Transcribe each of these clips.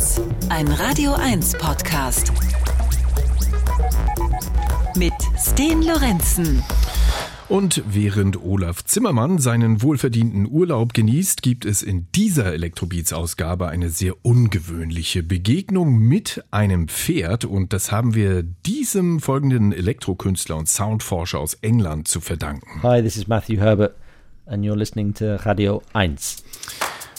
1, ein Radio 1 Podcast. Mit Sten Lorenzen. Und während Olaf Zimmermann seinen wohlverdienten Urlaub genießt, gibt es in dieser Elektrobeats-Ausgabe eine sehr ungewöhnliche Begegnung mit einem Pferd. Und das haben wir diesem folgenden Elektrokünstler und Soundforscher aus England zu verdanken. Hi, this is Matthew Herbert and you're listening to Radio 1.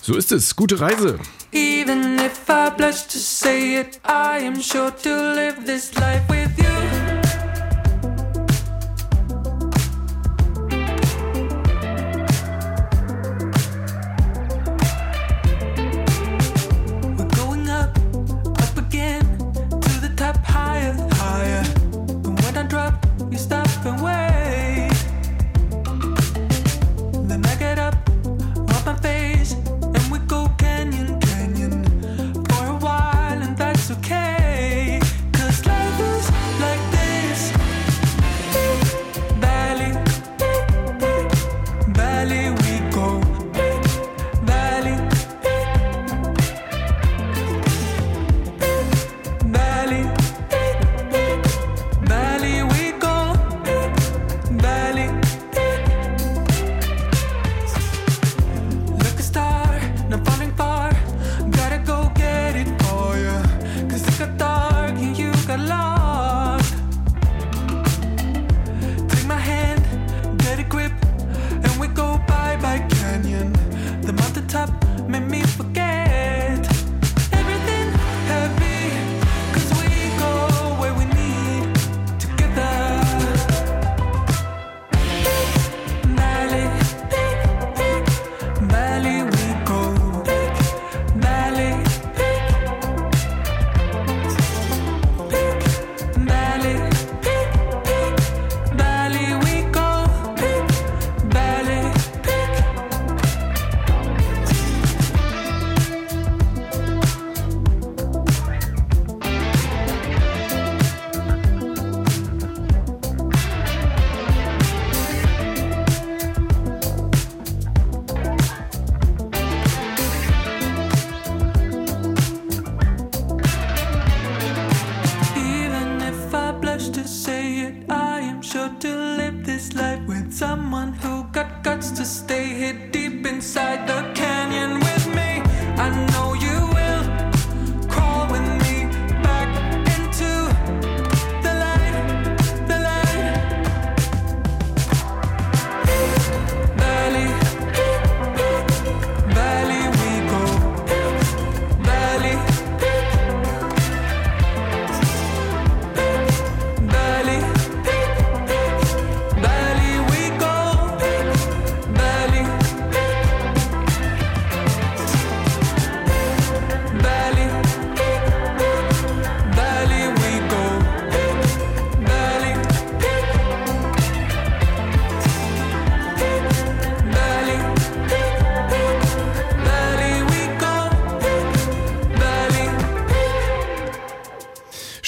So ist es. Gute Reise. Even if I blush to say it, I am sure to live this life with you.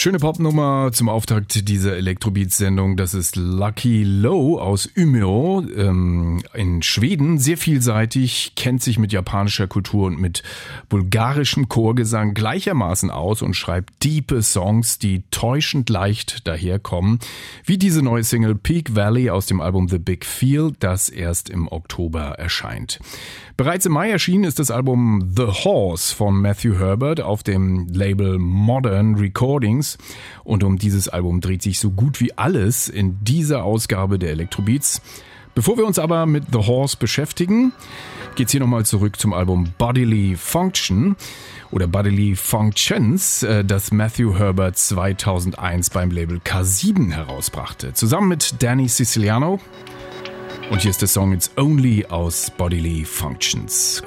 Schöne Popnummer zum Auftakt dieser Elektrobeats-Sendung. Das ist Lucky Low aus Umeå ähm, in Schweden. Sehr vielseitig, kennt sich mit japanischer Kultur und mit bulgarischem Chorgesang gleichermaßen aus und schreibt diepe Songs, die täuschend leicht daherkommen. Wie diese neue Single Peak Valley aus dem Album The Big Feel, das erst im Oktober erscheint. Bereits im Mai erschienen ist das Album The Horse von Matthew Herbert auf dem Label Modern Recordings. Und um dieses Album dreht sich so gut wie alles in dieser Ausgabe der Electrobeats. Bevor wir uns aber mit The Horse beschäftigen, geht's hier nochmal zurück zum Album Bodily Function oder Bodily Functions, äh, das Matthew Herbert 2001 beim Label K7 herausbrachte. Zusammen mit Danny Siciliano. Und hier ist der Song It's Only aus Bodily Functions.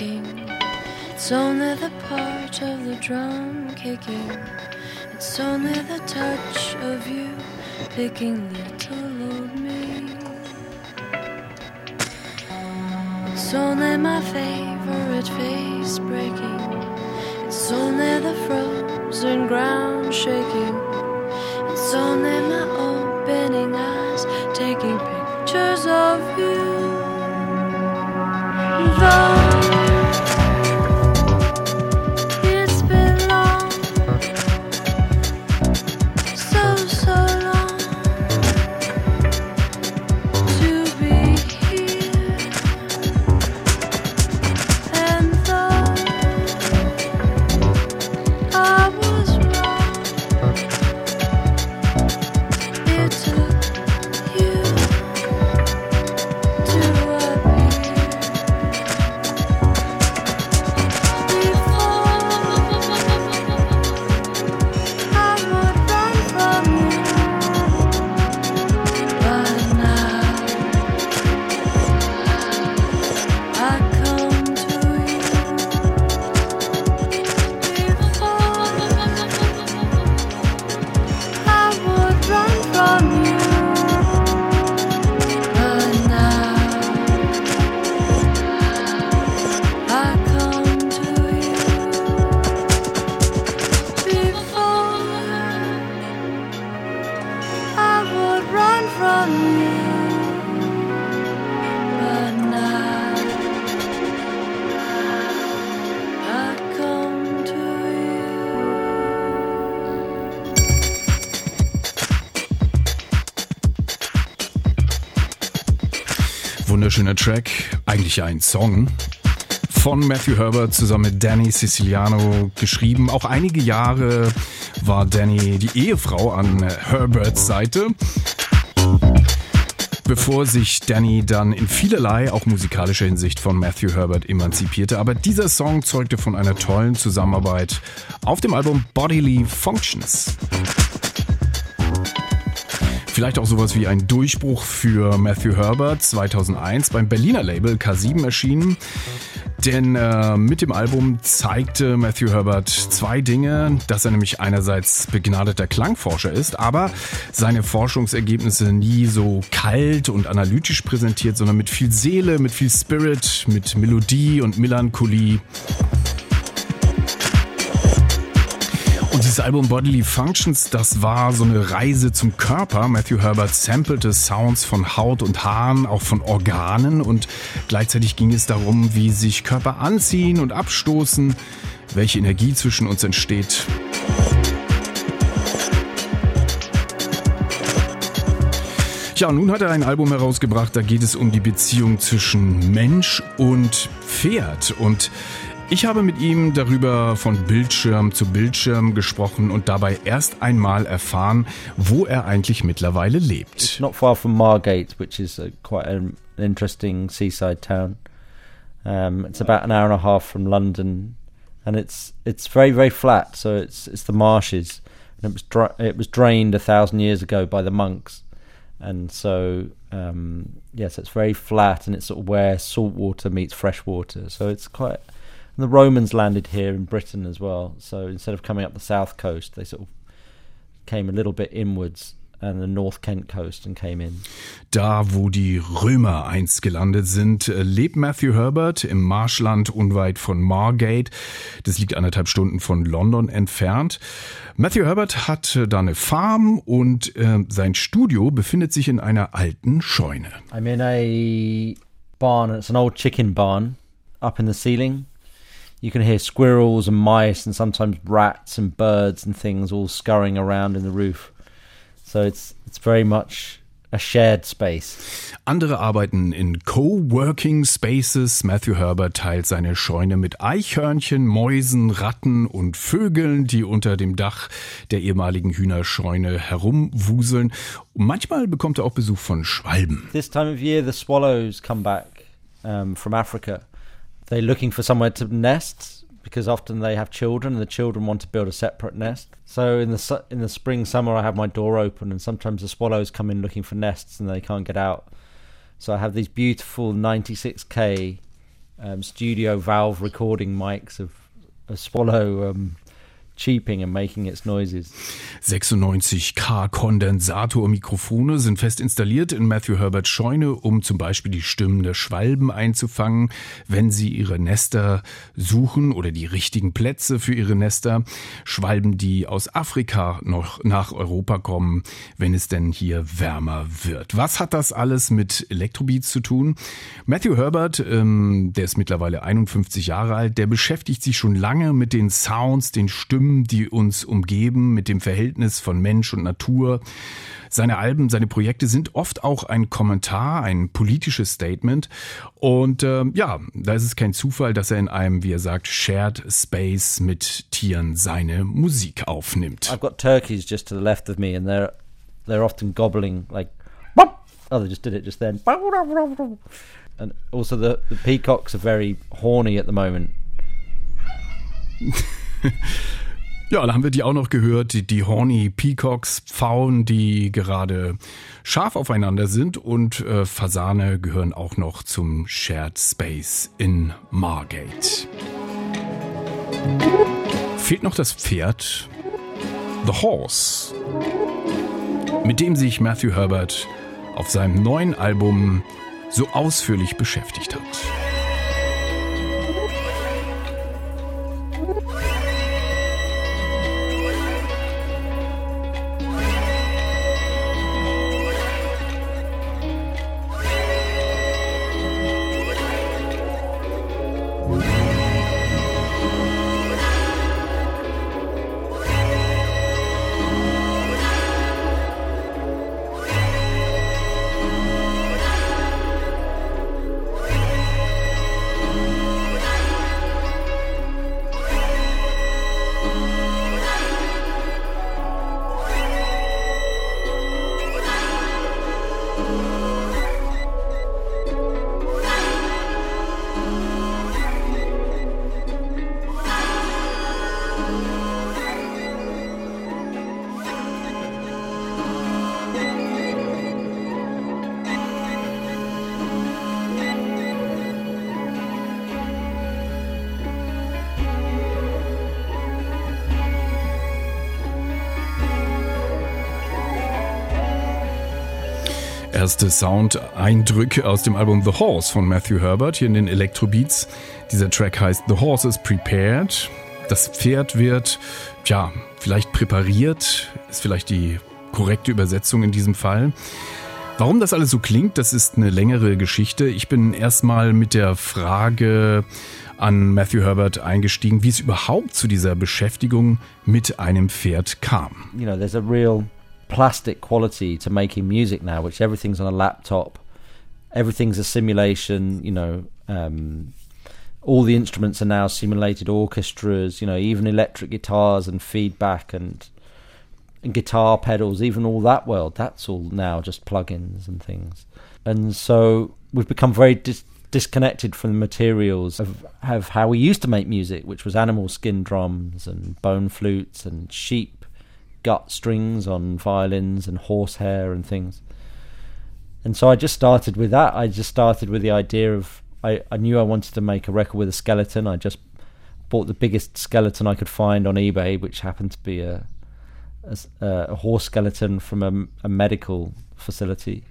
Clock ticking. It's only the part of the drum kicking. It's only the touch of you picking little old me. It's only my favorite face breaking. It's only the frozen ground shaking. It's only my opening eyes taking pictures of you. Wunderschöner Track, eigentlich ein Song von Matthew Herbert zusammen mit Danny Siciliano geschrieben. Auch einige Jahre war Danny die Ehefrau an Herberts Seite. Bevor sich Danny dann in vielerlei, auch musikalischer Hinsicht von Matthew Herbert emanzipierte. Aber dieser Song zeugte von einer tollen Zusammenarbeit auf dem Album Bodily Functions. Vielleicht auch sowas wie ein Durchbruch für Matthew Herbert 2001 beim Berliner Label K7 erschienen. Denn äh, mit dem Album zeigte Matthew Herbert zwei Dinge, dass er nämlich einerseits begnadeter Klangforscher ist, aber seine Forschungsergebnisse nie so kalt und analytisch präsentiert, sondern mit viel Seele, mit viel Spirit, mit Melodie und Melancholie. Dieses Album Bodily Functions, das war so eine Reise zum Körper. Matthew Herbert sampelte Sounds von Haut und Haaren, auch von Organen und gleichzeitig ging es darum, wie sich Körper anziehen und abstoßen, welche Energie zwischen uns entsteht. Und nun hat er ein Album herausgebracht, da geht es um die Beziehung zwischen Mensch und Pferd. Und ich habe mit ihm darüber von Bildschirm zu Bildschirm gesprochen und dabei erst einmal erfahren, wo er eigentlich mittlerweile lebt. Not far from Margate, which is uh, quite an interesting seaside town. Um, it's about an hour and a half from London, and it's it's very very flat. So it's it's the marshes, and it was dra- it was drained a thousand years ago by the monks, and so um, yes, it's very flat, and it's sort of where salt water meets fresh water. So it's quite. And the Romans landed here in Britain as well. So instead of coming up the south coast, they sort of came a little bit inwards and the North Kent coast and came in. Da, wo die Römer einst gelandet sind, äh, lebt Matthew Herbert im Marschland unweit von Margate. Das liegt anderthalb Stunden von London entfernt. Matthew Herbert hat äh, da eine Farm und äh, sein Studio befindet sich in einer alten Scheune. I'm in a barn. It's an old chicken barn up in the ceiling. You can hear squirrels and mice and sometimes rats and birds and things all scurrying around in the roof. So it's it's very much a shared space. Andere arbeiten in Coworking Spaces. Matthew Herbert teilt seine Scheune mit Eichhörnchen, Mäusen, Ratten und Vögeln, die unter dem Dach der ehemaligen Hühnerscheune herumwuseln. Und manchmal bekommt er auch Besuch von Schwalben. This time of year, the swallows come back um, from Africa. They're looking for somewhere to nest because often they have children, and the children want to build a separate nest. So in the su- in the spring, summer, I have my door open, and sometimes the swallows come in looking for nests, and they can't get out. So I have these beautiful 96k um, studio valve recording mics of a swallow um, cheeping and making its noises. 96K Kondensatormikrofone sind fest installiert in Matthew Herberts Scheune, um zum Beispiel die Stimmen der Schwalben einzufangen, wenn sie ihre Nester suchen oder die richtigen Plätze für ihre Nester. Schwalben, die aus Afrika noch nach Europa kommen, wenn es denn hier wärmer wird. Was hat das alles mit Elektrobeats zu tun? Matthew Herbert, ähm, der ist mittlerweile 51 Jahre alt, der beschäftigt sich schon lange mit den Sounds, den Stimmen, die uns umgeben, mit dem Verhältnis von Mensch und Natur. Seine Alben, seine Projekte sind oft auch ein Kommentar, ein politisches Statement. Und äh, ja, da ist es kein Zufall, dass er in einem, wie er sagt, Shared Space mit Tieren seine Musik aufnimmt. I've got turkeys just to the left of me, and they're they're often gobbling like. Oh, they just did it just then. And also the the peacocks are very horny at the moment. Ja, da haben wir die auch noch gehört, die, die Horny Peacocks, Pfauen, die gerade scharf aufeinander sind und äh, Fasane gehören auch noch zum Shared Space in Margate. Fehlt noch das Pferd, The Horse, mit dem sich Matthew Herbert auf seinem neuen Album so ausführlich beschäftigt hat. Erste Sound-Eindrücke aus dem Album The Horse von Matthew Herbert hier in den Electrobeats. Dieser Track heißt The Horse is Prepared. Das Pferd wird, ja, vielleicht präpariert, ist vielleicht die korrekte Übersetzung in diesem Fall. Warum das alles so klingt, das ist eine längere Geschichte. Ich bin erstmal mit der Frage an Matthew Herbert eingestiegen, wie es überhaupt zu dieser Beschäftigung mit einem Pferd kam. You know, there's a real plastic quality to making music now, which everything's on a laptop, everything's a simulation. You know, um, all the instruments are now simulated orchestras. You know, even electric guitars and feedback and, and guitar pedals, even all that world. That's all now just plugins and things. And so we've become very dis- disconnected from the materials of, of how we used to make music, which was animal skin drums and bone flutes and sheep gut strings on violins and horsehair and things. And so I just started with that. I just started with the idea of I, I knew I wanted to make a record with a skeleton. I just bought the biggest skeleton I could find on eBay, which happened to be a a, a horse skeleton from a, a medical facility.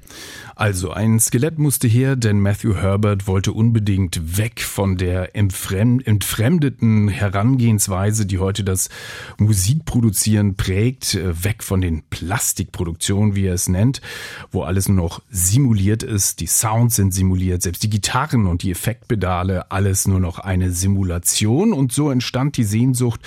Also ein Skelett musste her, denn Matthew Herbert wollte unbedingt weg von der entfremdeten Herangehensweise, die heute das Musikproduzieren prägt, äh, weg von den Plastikproduktionen, wie er es nennt, wo alles nur noch simuliert ist, die Sounds sind simuliert, selbst die Gitarren und die Effektpedale, alles nur noch eine Simulation und so entstand die Sehnsucht,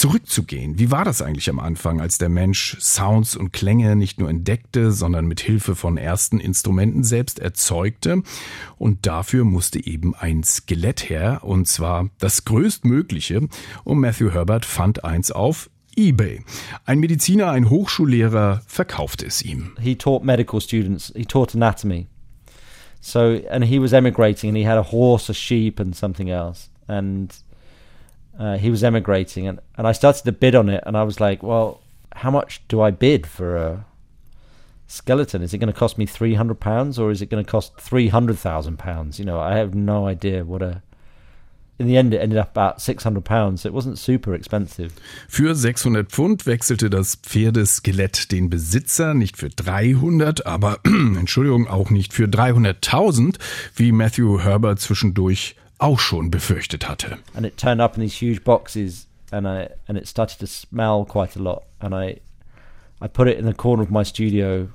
zurückzugehen. Wie war das eigentlich am Anfang, als der Mensch Sounds und Klänge nicht nur entdeckte, sondern mit Hilfe von ersten Instrumenten selbst erzeugte? Und dafür musste eben ein Skelett her, und zwar das größtmögliche. Und Matthew Herbert fand eins auf eBay. Ein Mediziner, ein Hochschullehrer verkaufte es ihm. He taught medical students, he taught anatomy. So, and he was emigrating and he had a horse, a sheep and something else. And uh, he was emigrating, and, and I started to bid on it, and I was like, well, how much do I bid for a skeleton? Is it going to cost me three hundred pounds, or is it going to cost three hundred thousand pounds? You know, I have no idea what a in the end it ended up about 600 pounds. It wasn't super expensive. Für 600 Pfund wechselte das Pferdeskelett den Besitzer, nicht für 300, aber Entschuldigung, auch nicht für 300.000, wie Matthew Herbert zwischendurch auch schon befürchtet hatte. And it turned up in these huge boxes and I and it started to smell quite a lot and I I put it in the corner of my studio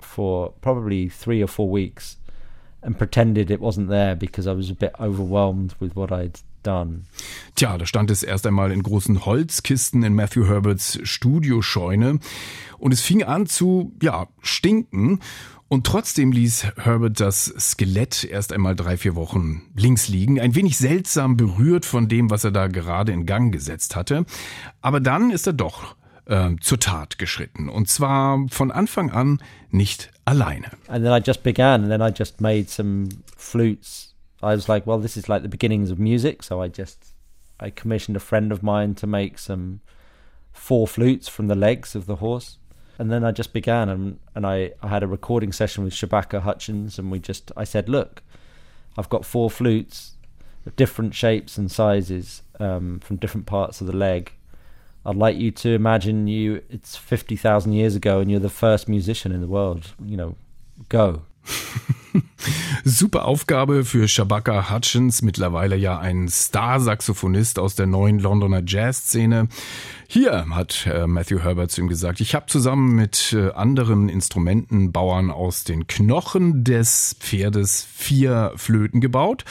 for probably 3 or 4 weeks and pretended it wasn't there because I was a bit overwhelmed with what I'd done. Tja, da stand es erst einmal in großen Holzkisten in Matthew Herberts Studioscheune und es fing an zu, ja, stinken und trotzdem ließ Herbert das Skelett erst einmal drei, vier Wochen links liegen, ein wenig seltsam berührt von dem, was er da gerade in Gang gesetzt hatte. Aber dann ist er doch äh, zur Tat geschritten. Und zwar von Anfang an nicht alleine. And then I just began and then I just made some flutes. I was like, well, this is like the beginnings of music. So I just, I commissioned a friend of mine to make some four flutes from the legs of the horse. and then I just began and and I, I had a recording session with Shabaka Hutchins and we just I said look I've got four flutes of different shapes and sizes um, from different parts of the leg I'd like you to imagine you it's 50,000 years ago and you're the first musician in the world you know go Super Aufgabe für Shabaka Hutchins, mittlerweile ja ein Star-Saxophonist aus der neuen Londoner Jazzszene. Hier hat äh, Matthew Herbert zu ihm gesagt, ich habe zusammen mit äh, anderen Instrumentenbauern aus den Knochen des Pferdes vier Flöten gebaut.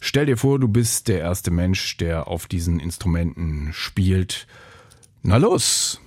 Stell dir vor, du bist der erste Mensch, der auf diesen Instrumenten spielt. Na los!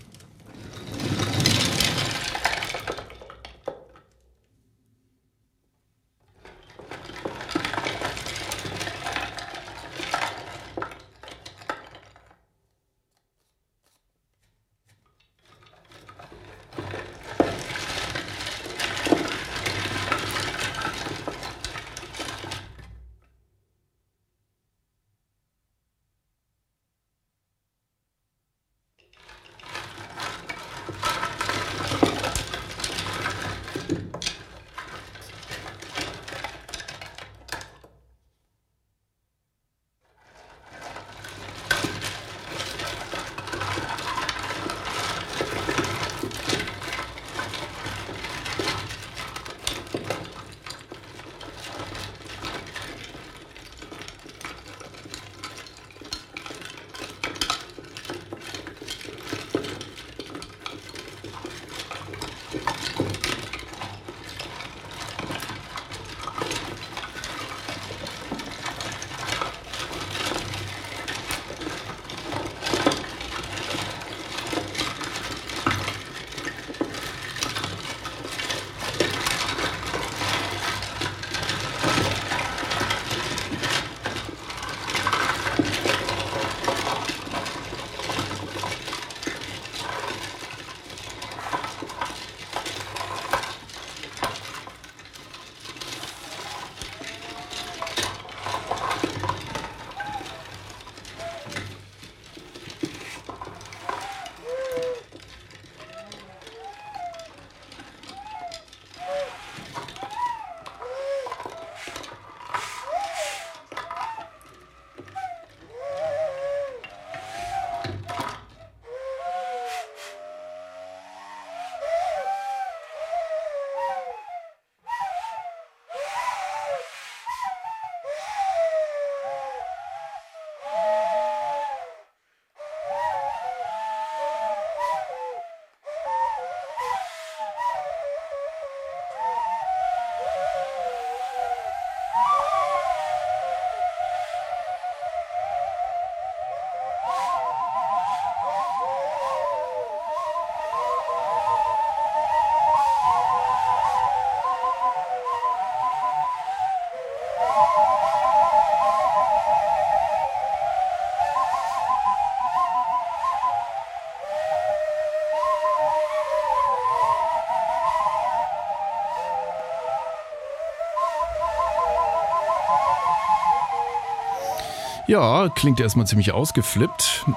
Ja, klingt erstmal ziemlich ausgeflippt.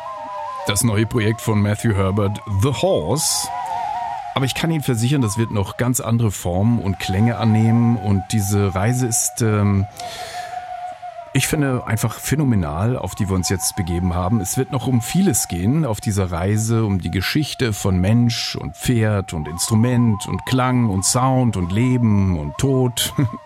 Das neue Projekt von Matthew Herbert, The Horse. Aber ich kann Ihnen versichern, das wird noch ganz andere Formen und Klänge annehmen. Und diese Reise ist, ähm, ich finde, einfach phänomenal, auf die wir uns jetzt begeben haben. Es wird noch um vieles gehen auf dieser Reise, um die Geschichte von Mensch und Pferd und Instrument und Klang und Sound und Leben und Tod.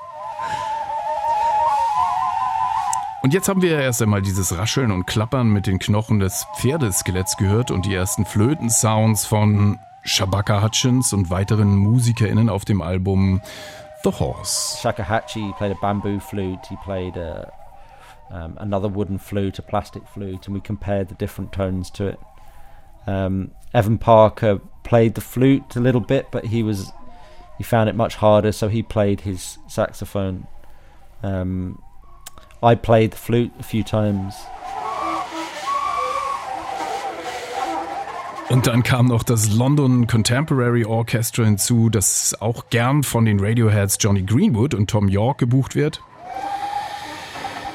Und jetzt haben wir erst einmal dieses Rascheln und Klappern mit den Knochen des Pferdeskeletts gehört und die ersten Flötensounds von Shabaka Hutchins und weiteren MusikerInnen auf dem Album The Horse. Shakuhachi played a bamboo flute. He played a, um, another wooden flute, a plastic flute, and we compared the different tones to it. Um, Evan Parker played the flute a little bit, but he was he found it much harder, so he played his saxophone. Um, I played the flute a few times. Und dann kam noch das London Contemporary Orchestra hinzu, das auch gern von den Radioheads Johnny Greenwood und Tom York gebucht wird.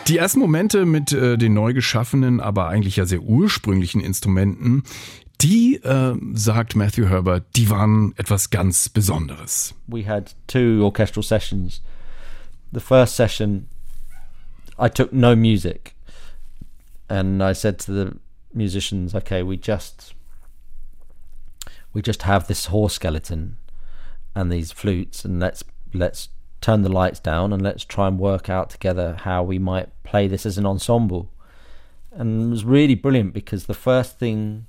Die ersten Momente mit äh, den neu geschaffenen, aber eigentlich ja sehr ursprünglichen Instrumenten, die, äh, sagt Matthew Herbert, die waren etwas ganz Besonderes. We had two orchestral sessions. The first session, I took no music, and I said to the musicians, "Okay, we just we just have this horse skeleton and these flutes, and let's let's turn the lights down and let's try and work out together how we might play this as an ensemble." And it was really brilliant because the first thing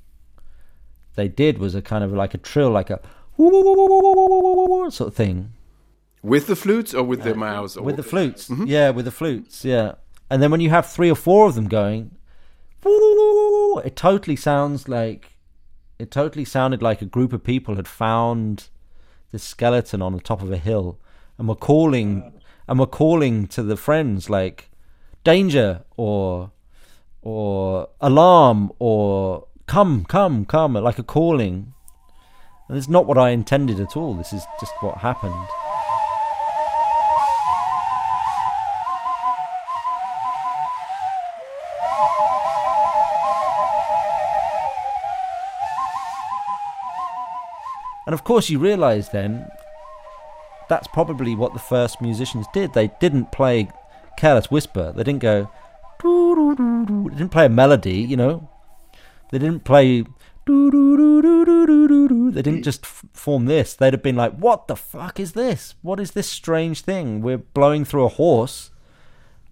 they did was a kind of like a trill, like a sort of thing, With the flutes or with the uh, mouse? with the flutes. Mm-hmm. Yeah, with the flutes. Yeah, and then when you have three or four of them going, it totally sounds like it totally sounded like a group of people had found this skeleton on the top of a hill and were calling and were calling to the friends like danger or or alarm or come come come like a calling and it's not what I intended at all this is just what happened And of course, you realise then that's probably what the first musicians did. They didn't play Careless Whisper. They didn't go. They didn't play a melody, you know. They didn't play. They didn't just f- form this. They'd have been like, "What the fuck is this? What is this strange thing? We're blowing through a horse,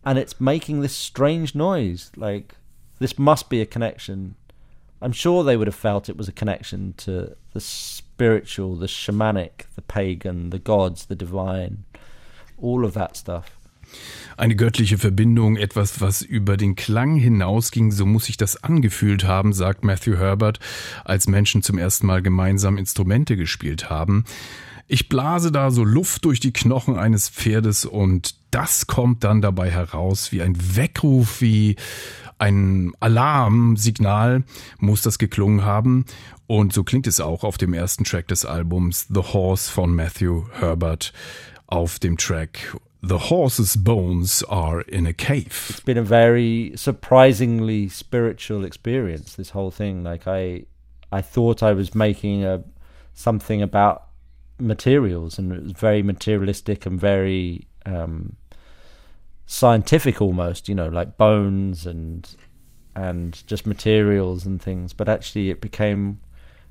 and it's making this strange noise. Like this must be a connection." I'm sure they would have felt it was a connection to the spiritual, the shamanic, the pagan, the gods, the divine, all of that stuff. Eine göttliche Verbindung, etwas, was über den Klang hinausging, so muss sich das angefühlt haben, sagt Matthew Herbert, als Menschen zum ersten Mal gemeinsam Instrumente gespielt haben. Ich blase da so Luft durch die Knochen eines Pferdes und das kommt dann dabei heraus wie ein Weckruf, wie ein Alarmsignal muss das geklungen haben. Und so klingt es auch auf dem ersten Track des Albums The Horse von Matthew Herbert auf dem Track The Horse's Bones Are in a Cave. It's been a very surprisingly spiritual experience. This whole thing, like I, I thought I was making a something about materials, and it was very materialistic and very um, scientific almost. You know, like bones and and just materials and things. But actually, it became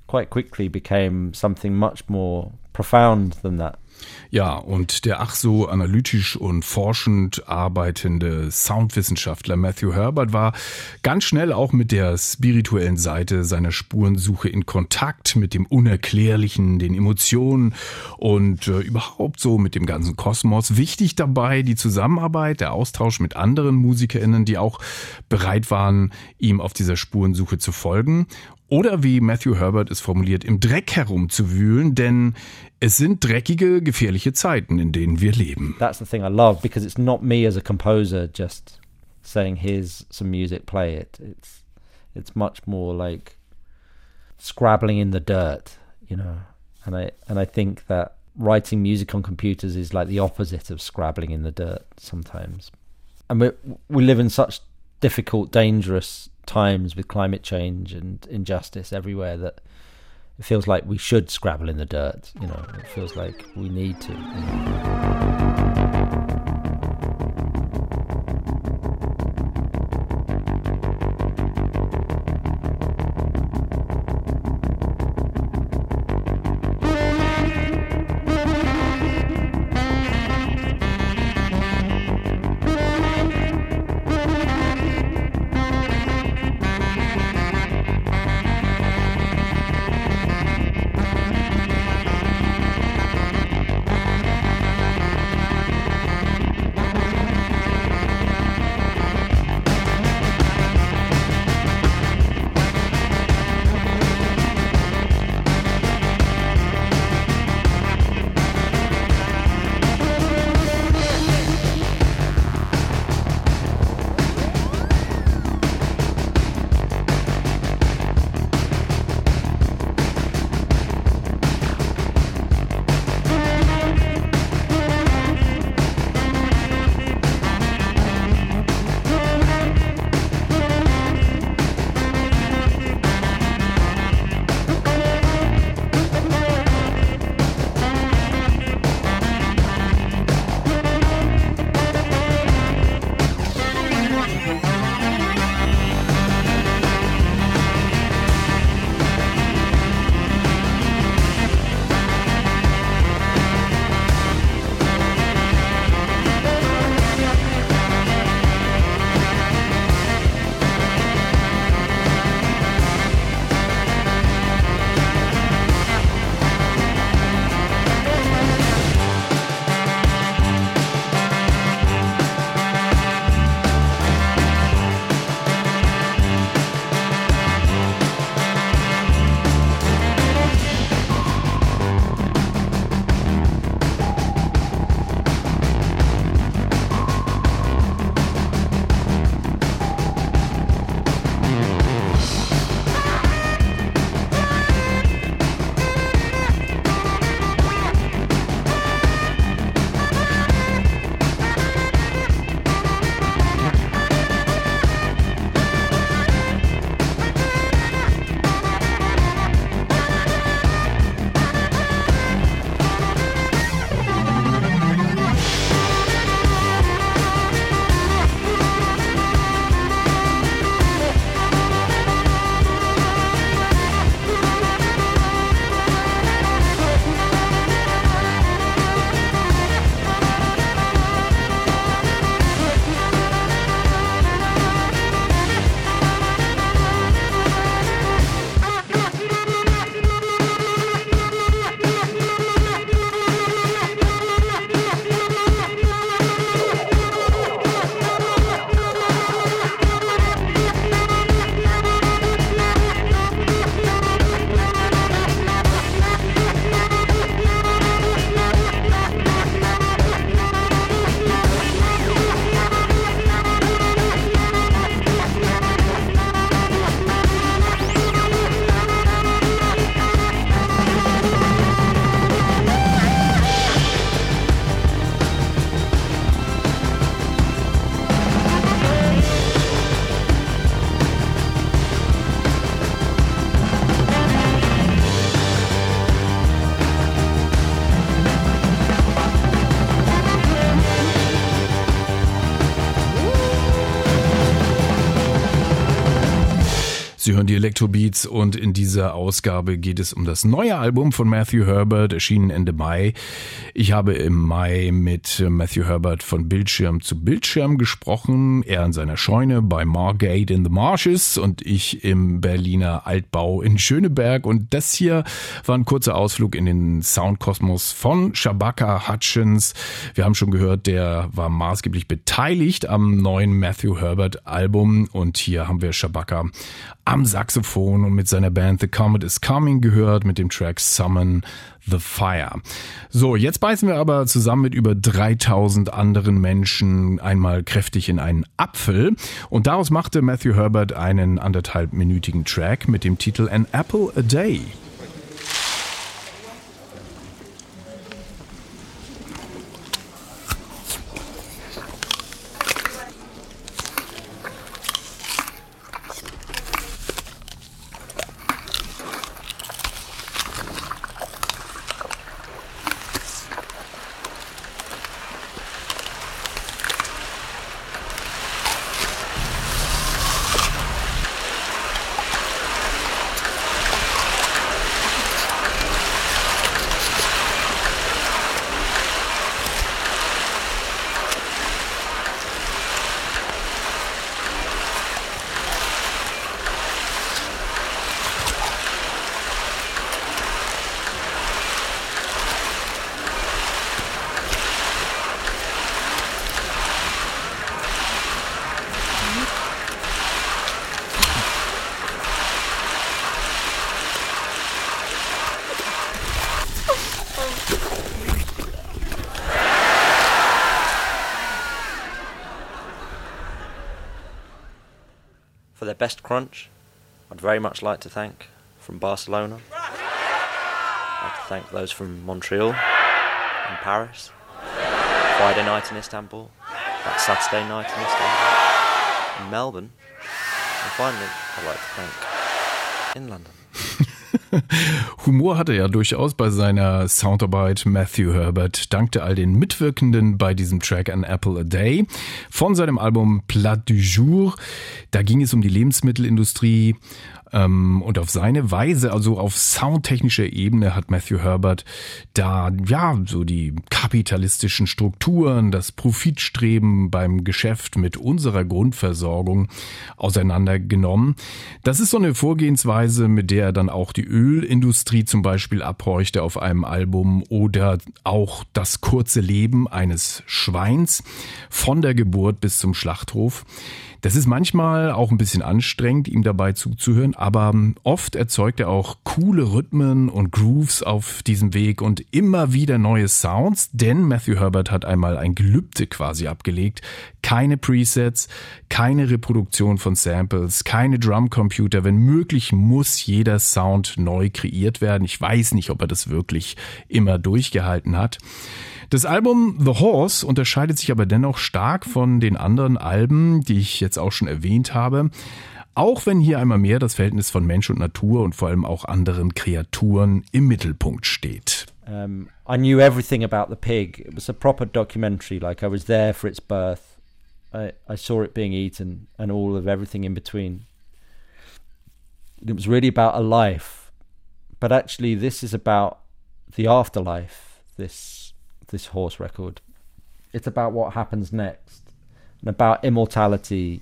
quite quickly became something much more profound than that. Ja, und der ach so analytisch und forschend arbeitende Soundwissenschaftler Matthew Herbert war ganz schnell auch mit der spirituellen Seite seiner Spurensuche in Kontakt mit dem Unerklärlichen, den Emotionen und äh, überhaupt so mit dem ganzen Kosmos. Wichtig dabei die Zusammenarbeit, der Austausch mit anderen MusikerInnen, die auch bereit waren, ihm auf dieser Spurensuche zu folgen. Oder wie Matthew Herbert es formuliert, im Dreck herumzuwühlen, denn es sind dreckige, gefährliche Zeiten, in denen wir leben. That's the thing I love because it's not me as a composer just saying here's some music, play it. It's it's much more like scrabbling in the dirt, you know. And I and I think that writing music on computers is like the opposite of scrabbling in the dirt sometimes. And we we live in such difficult, dangerous times with climate change and injustice everywhere that it feels like we should scrabble in the dirt. You know, it feels like we need to. you know. Sie hören die Electrobeats und in dieser Ausgabe geht es um das neue Album von Matthew Herbert, erschienen Ende Mai. Ich habe im Mai mit Matthew Herbert von Bildschirm zu Bildschirm gesprochen. Er in seiner Scheune bei Margate in the Marshes und ich im Berliner Altbau in Schöneberg. Und das hier war ein kurzer Ausflug in den Soundkosmos von Shabaka Hutchins. Wir haben schon gehört, der war maßgeblich beteiligt am neuen Matthew Herbert Album und hier haben wir Shabaka am Saxophon und mit seiner Band The Comet is Coming gehört mit dem Track Summon the Fire. So, jetzt beißen wir aber zusammen mit über 3000 anderen Menschen einmal kräftig in einen Apfel und daraus machte Matthew Herbert einen anderthalbminütigen Track mit dem Titel An Apple a Day. Their best crunch, I'd very much like to thank from Barcelona. I'd like to thank those from Montreal and Paris. Friday night in Istanbul, that Saturday night in Istanbul, in Melbourne, and finally, I'd like to thank in London. Humor hatte er durchaus bei seiner Soundarbeit. Matthew Herbert dankte all den Mitwirkenden bei diesem Track An Apple a Day von seinem Album Plat du Jour. Da ging es um die Lebensmittelindustrie. Ähm, und auf seine Weise, also auf soundtechnischer Ebene, hat Matthew Herbert da ja so die kapitalistischen Strukturen, das Profitstreben beim Geschäft mit unserer Grundversorgung auseinandergenommen. Das ist so eine Vorgehensweise, mit der er dann auch die Ölindustrie zum Beispiel abhorchte auf einem Album oder auch das kurze Leben eines Schweins von der Geburt bis zum Schlachthof. Das ist manchmal auch ein bisschen anstrengend, ihm dabei zuzuhören, aber oft erzeugt er auch coole Rhythmen und Grooves auf diesem Weg und immer wieder neue Sounds, denn Matthew Herbert hat einmal ein Gelübde quasi abgelegt. Keine Presets, keine Reproduktion von Samples, keine Drumcomputer. Wenn möglich, muss jeder Sound neu kreiert werden. Ich weiß nicht, ob er das wirklich immer durchgehalten hat. Das Album The Horse unterscheidet sich aber dennoch stark von den anderen Alben, die ich jetzt auch schon erwähnt habe. Auch wenn hier einmal mehr das Verhältnis von Mensch und Natur und vor allem auch anderen Kreaturen im Mittelpunkt steht. Um, I knew everything about the pig. It was a proper documentary, like I was there for its birth. I, I saw it being eaten and all of everything in between. It was really about a life. But actually, this is about the afterlife, this this horse record. It's about what happens next and about immortality.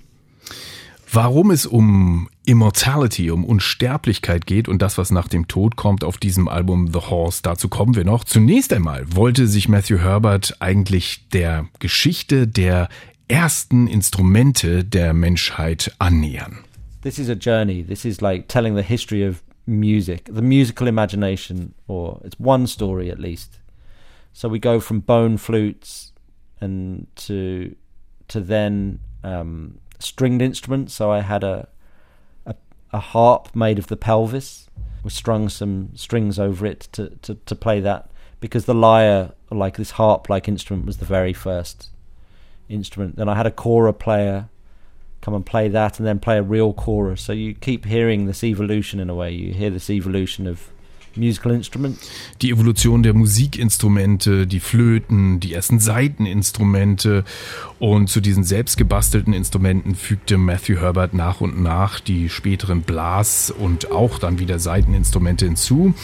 Warum es um Immortality, um Unsterblichkeit geht und das, was nach dem Tod kommt auf diesem Album The Horse, dazu kommen wir noch. Zunächst einmal wollte sich Matthew Herbert eigentlich der Geschichte der ersten Instrumente der Menschheit annähern. This is a journey. This is like telling the history of music, the musical imagination, or it's one story at least. So we go from bone flutes and to to then um, stringed instruments. So I had a, a, a harp made of the pelvis. We strung some strings over it to, to, to play that because the lyre, like this harp like instrument, was the very first instrument. Then I had a kora player come and play that and then play a real chorus. So you keep hearing this evolution in a way. You hear this evolution of musical instruments. Die Evolution der Musikinstrumente, die Flöten, die ersten Saiteninstrumente und zu diesen selbstgebastelten Instrumenten fügte Matthew Herbert nach und nach die späteren Blas- und auch dann wieder Saiteninstrumente hinzu.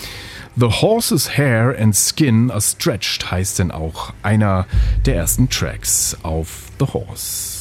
The Horse's Hair and Skin are Stretched heißt denn auch einer der ersten Tracks auf The Horse.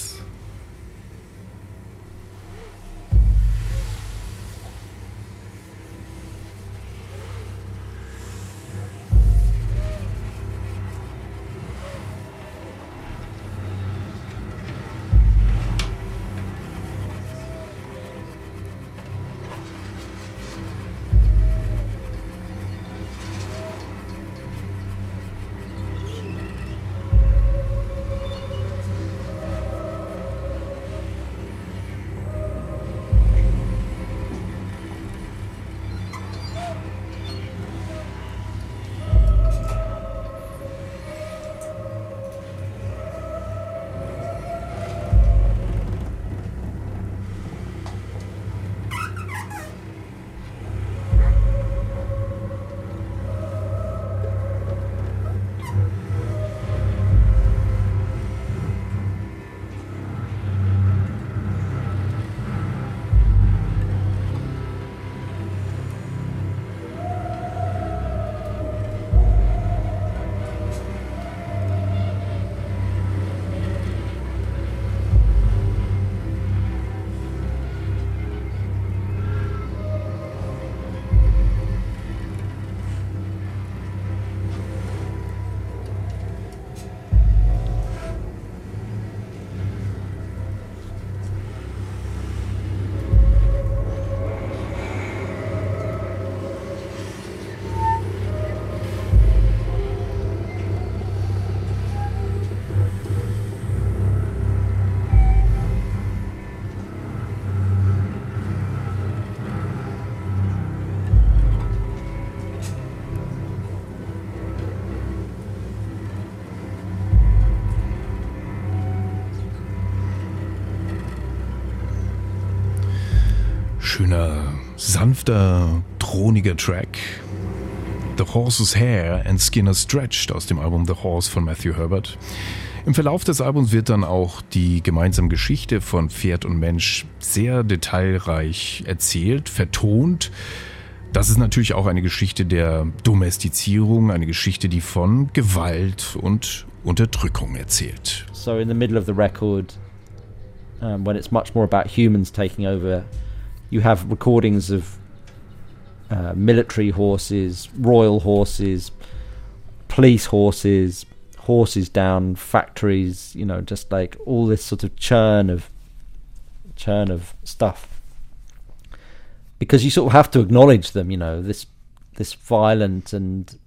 Sanfter, throniger Track. The Horse's Hair and Skinner Stretched aus dem Album The Horse von Matthew Herbert. Im Verlauf des Albums wird dann auch die gemeinsame Geschichte von Pferd und Mensch sehr detailreich erzählt, vertont. Das ist natürlich auch eine Geschichte der Domestizierung, eine Geschichte, die von Gewalt und Unterdrückung erzählt. So in the middle of the record, um, when it's much more about humans taking over, you have recordings of uh, military horses, royal horses, police horses, horses down factories. You know, just like all this sort of churn of churn of stuff. Because you sort of have to acknowledge them. You know, this this violent and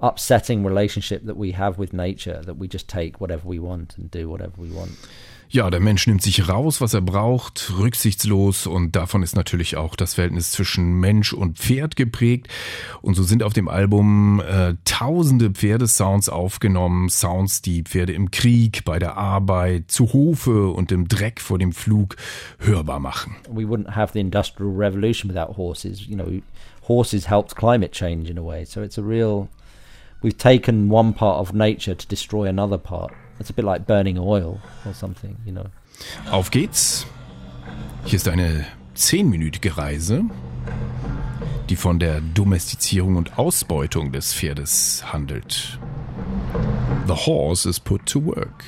upsetting relationship that we have with nature that we just take whatever we want and do whatever we want. Ja, der Mensch nimmt sich raus, was er braucht, rücksichtslos und davon ist natürlich auch das Verhältnis zwischen Mensch und Pferd geprägt. Und so sind auf dem Album äh, tausende Pferdesounds aufgenommen, Sounds, die Pferde im Krieg, bei der Arbeit, zu Hofe und im Dreck vor dem Flug hörbar machen. We wouldn't have the industrial revolution without horses. You know, horses helped climate change in a way. So it's a real we've taken one part of nature to destroy another part. It's a bit like burning oil or something, you know. Auf geht's. Hier ist eine zehnminütige Reise, die von der Domestizierung und Ausbeutung des Pferdes handelt. The horse is put to work.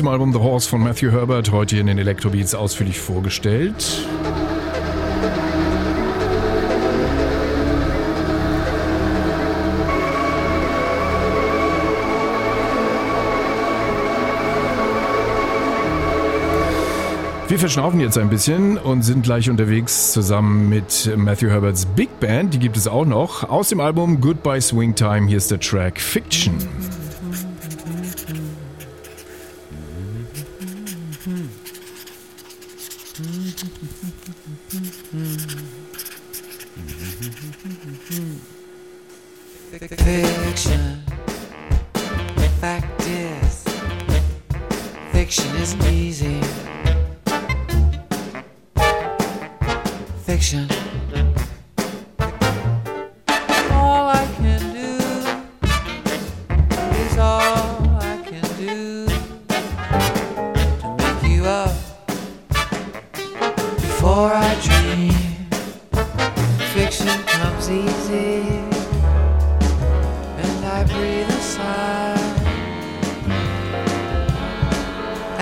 Dem Album The Horse von Matthew Herbert, heute in den Electrobeats ausführlich vorgestellt. Wir verschnaufen jetzt ein bisschen und sind gleich unterwegs zusammen mit Matthew Herberts Big Band. Die gibt es auch noch. Aus dem Album Goodbye Swing Time. Hier ist der Track Fiction. Fiction.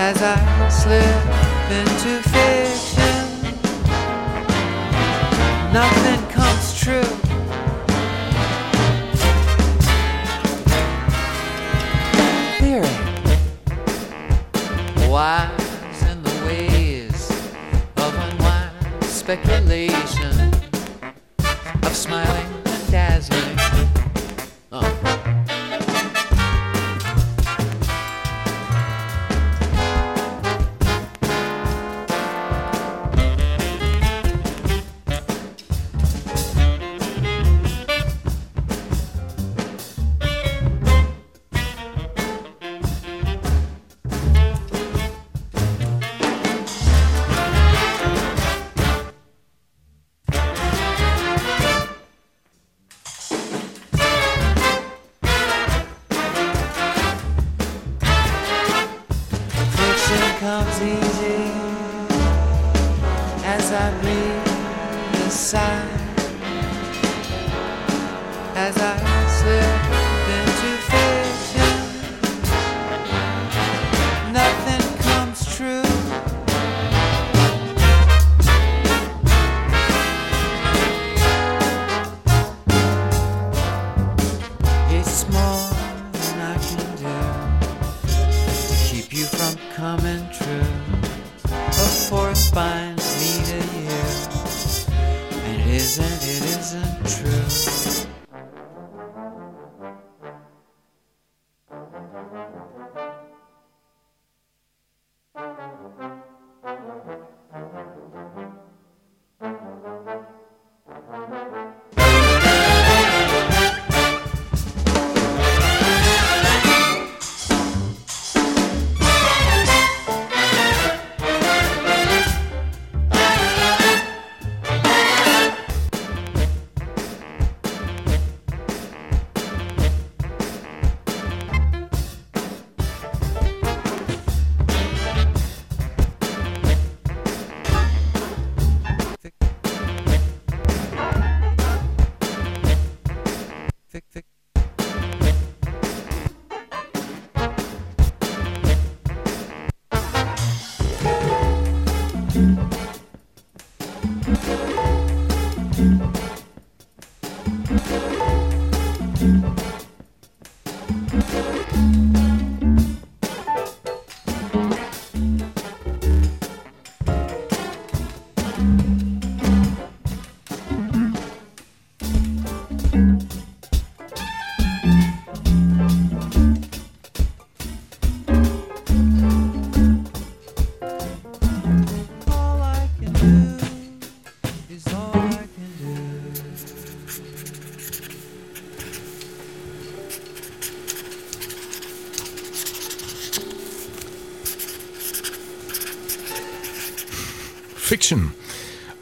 As I slip into fiction. Nothing comes true. Theory wise in the ways of unwise speculation of smiling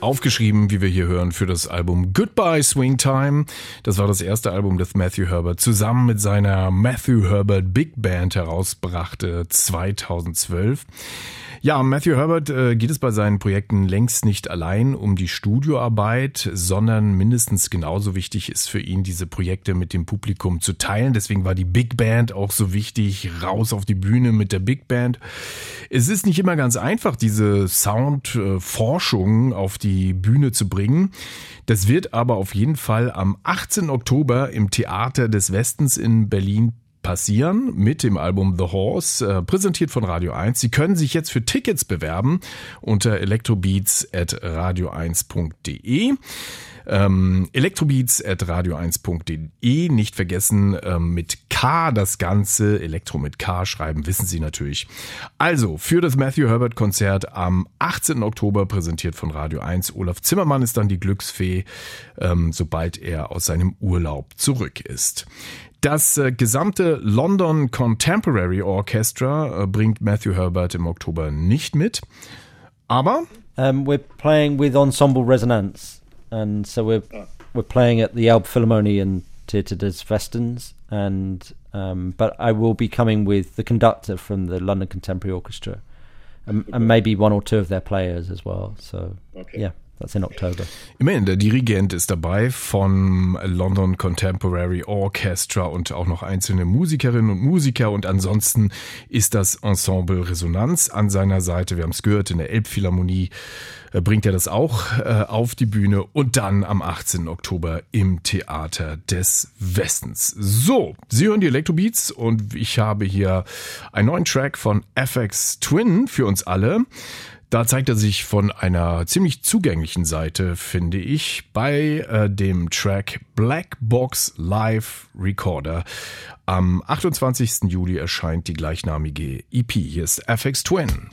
Aufgeschrieben, wie wir hier hören, für das Album Goodbye Swing Time. Das war das erste Album, das Matthew Herbert zusammen mit seiner Matthew Herbert Big Band herausbrachte 2012. Ja, Matthew Herbert äh, geht es bei seinen Projekten längst nicht allein um die Studioarbeit, sondern mindestens genauso wichtig ist für ihn, diese Projekte mit dem Publikum zu teilen. Deswegen war die Big Band auch so wichtig, raus auf die Bühne mit der Big Band. Es ist nicht immer ganz einfach, diese Soundforschung auf die Bühne zu bringen. Das wird aber auf jeden Fall am 18. Oktober im Theater des Westens in Berlin passieren mit dem Album The Horse, äh, präsentiert von Radio 1. Sie können sich jetzt für Tickets bewerben unter elektrobeats.radio1.de. Ähm, Elektrobeats at radio1.de. Nicht vergessen ähm, mit K das Ganze. Elektro mit K schreiben, wissen Sie natürlich. Also, für das Matthew Herbert Konzert am 18. Oktober präsentiert von Radio 1. Olaf Zimmermann ist dann die Glücksfee, ähm, sobald er aus seinem Urlaub zurück ist. Das äh, gesamte London Contemporary Orchestra äh, bringt Matthew Herbert im Oktober nicht mit. Aber Um, we're playing with Ensemble Resonance, and so we're we're playing at the Elbphilharmonie and Theatre des Westens, and um, but I will be coming with the conductor from the London Contemporary Orchestra, and, and maybe one or two of their players as well. So Okay. yeah, that's in October. immerhin, der Dirigent ist dabei vom London Contemporary Orchestra und auch noch einzelne Musikerinnen und Musiker. Und ansonsten ist das Ensemble Resonanz an seiner Seite. Wir haben es gehört, in der Elbphilharmonie äh, bringt er das auch äh, auf die Bühne und dann am 18. Oktober im Theater des Westens. So, Sie hören die Elektrobeats und ich habe hier einen neuen Track von FX Twin für uns alle. Da zeigt er sich von einer ziemlich zugänglichen Seite, finde ich, bei äh, dem Track Black Box Live Recorder. Am 28. Juli erscheint die gleichnamige EP. Hier ist FX Twin.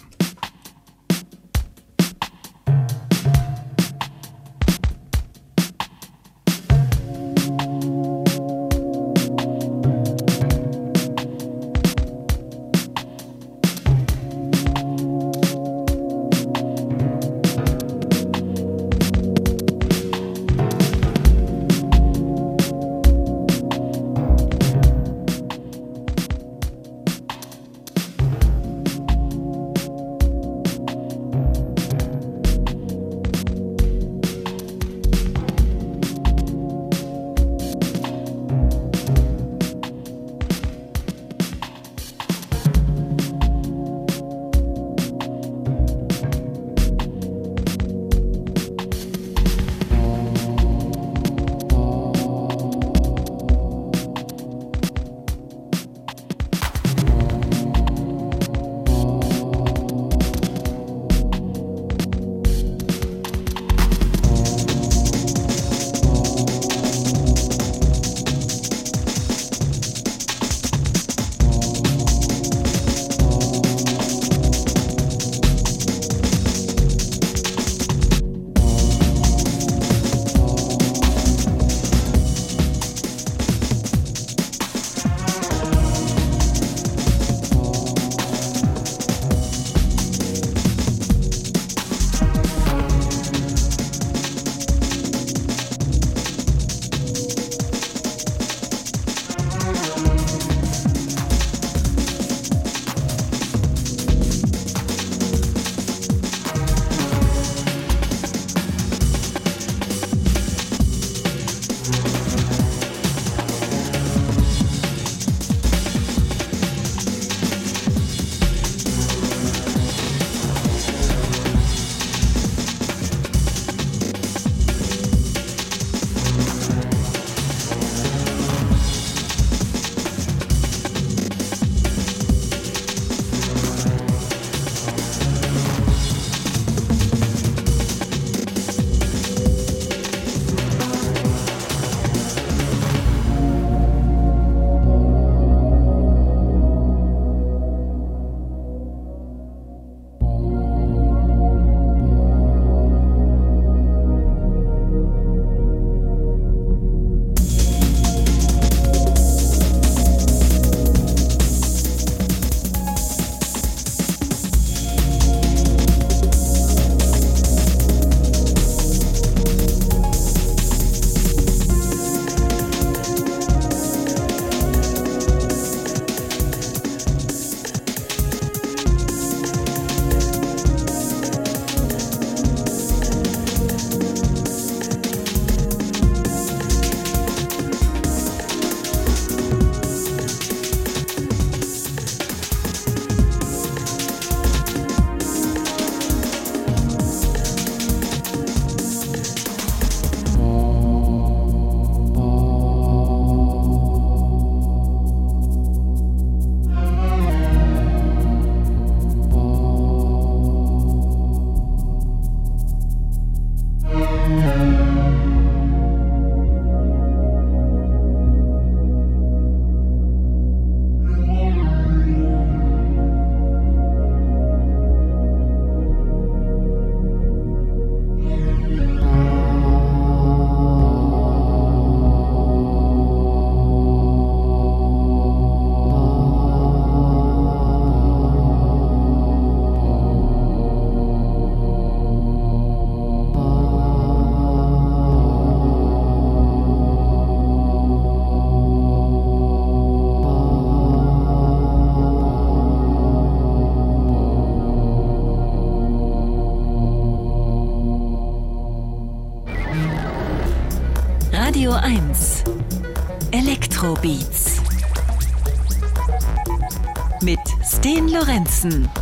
Lorenzen.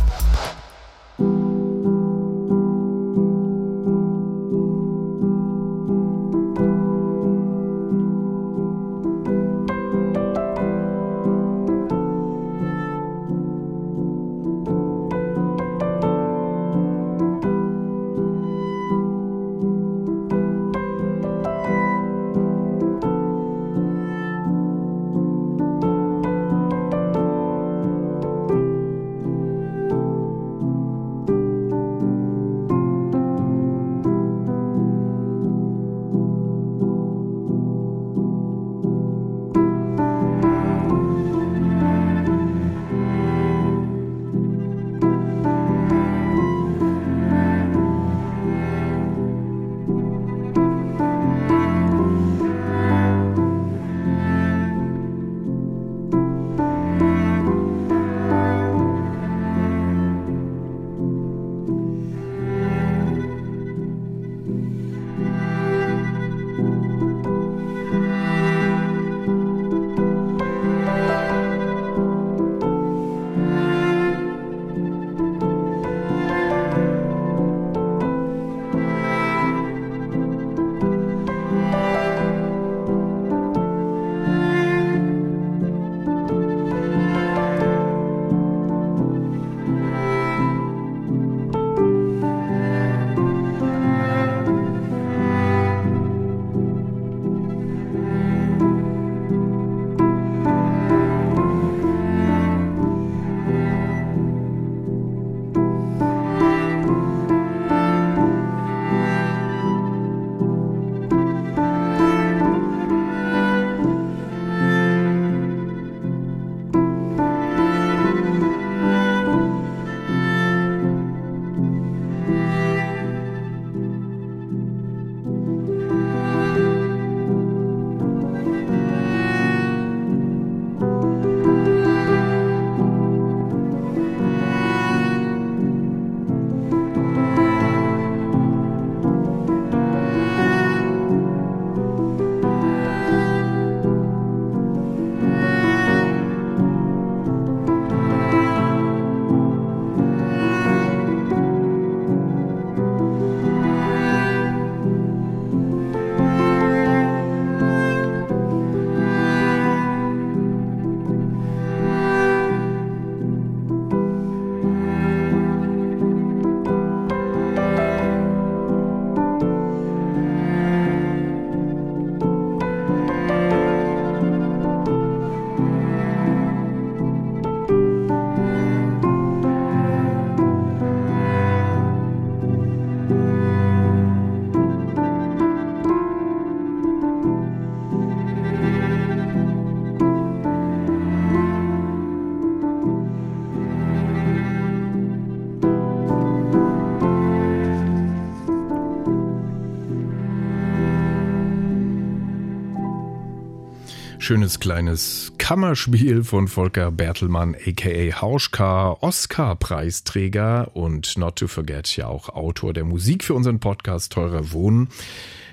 Schönes kleines Kammerspiel von Volker Bertelmann, aka Hauschka, Oscar-Preisträger und not to forget ja auch Autor der Musik für unseren Podcast Teurer Wohnen.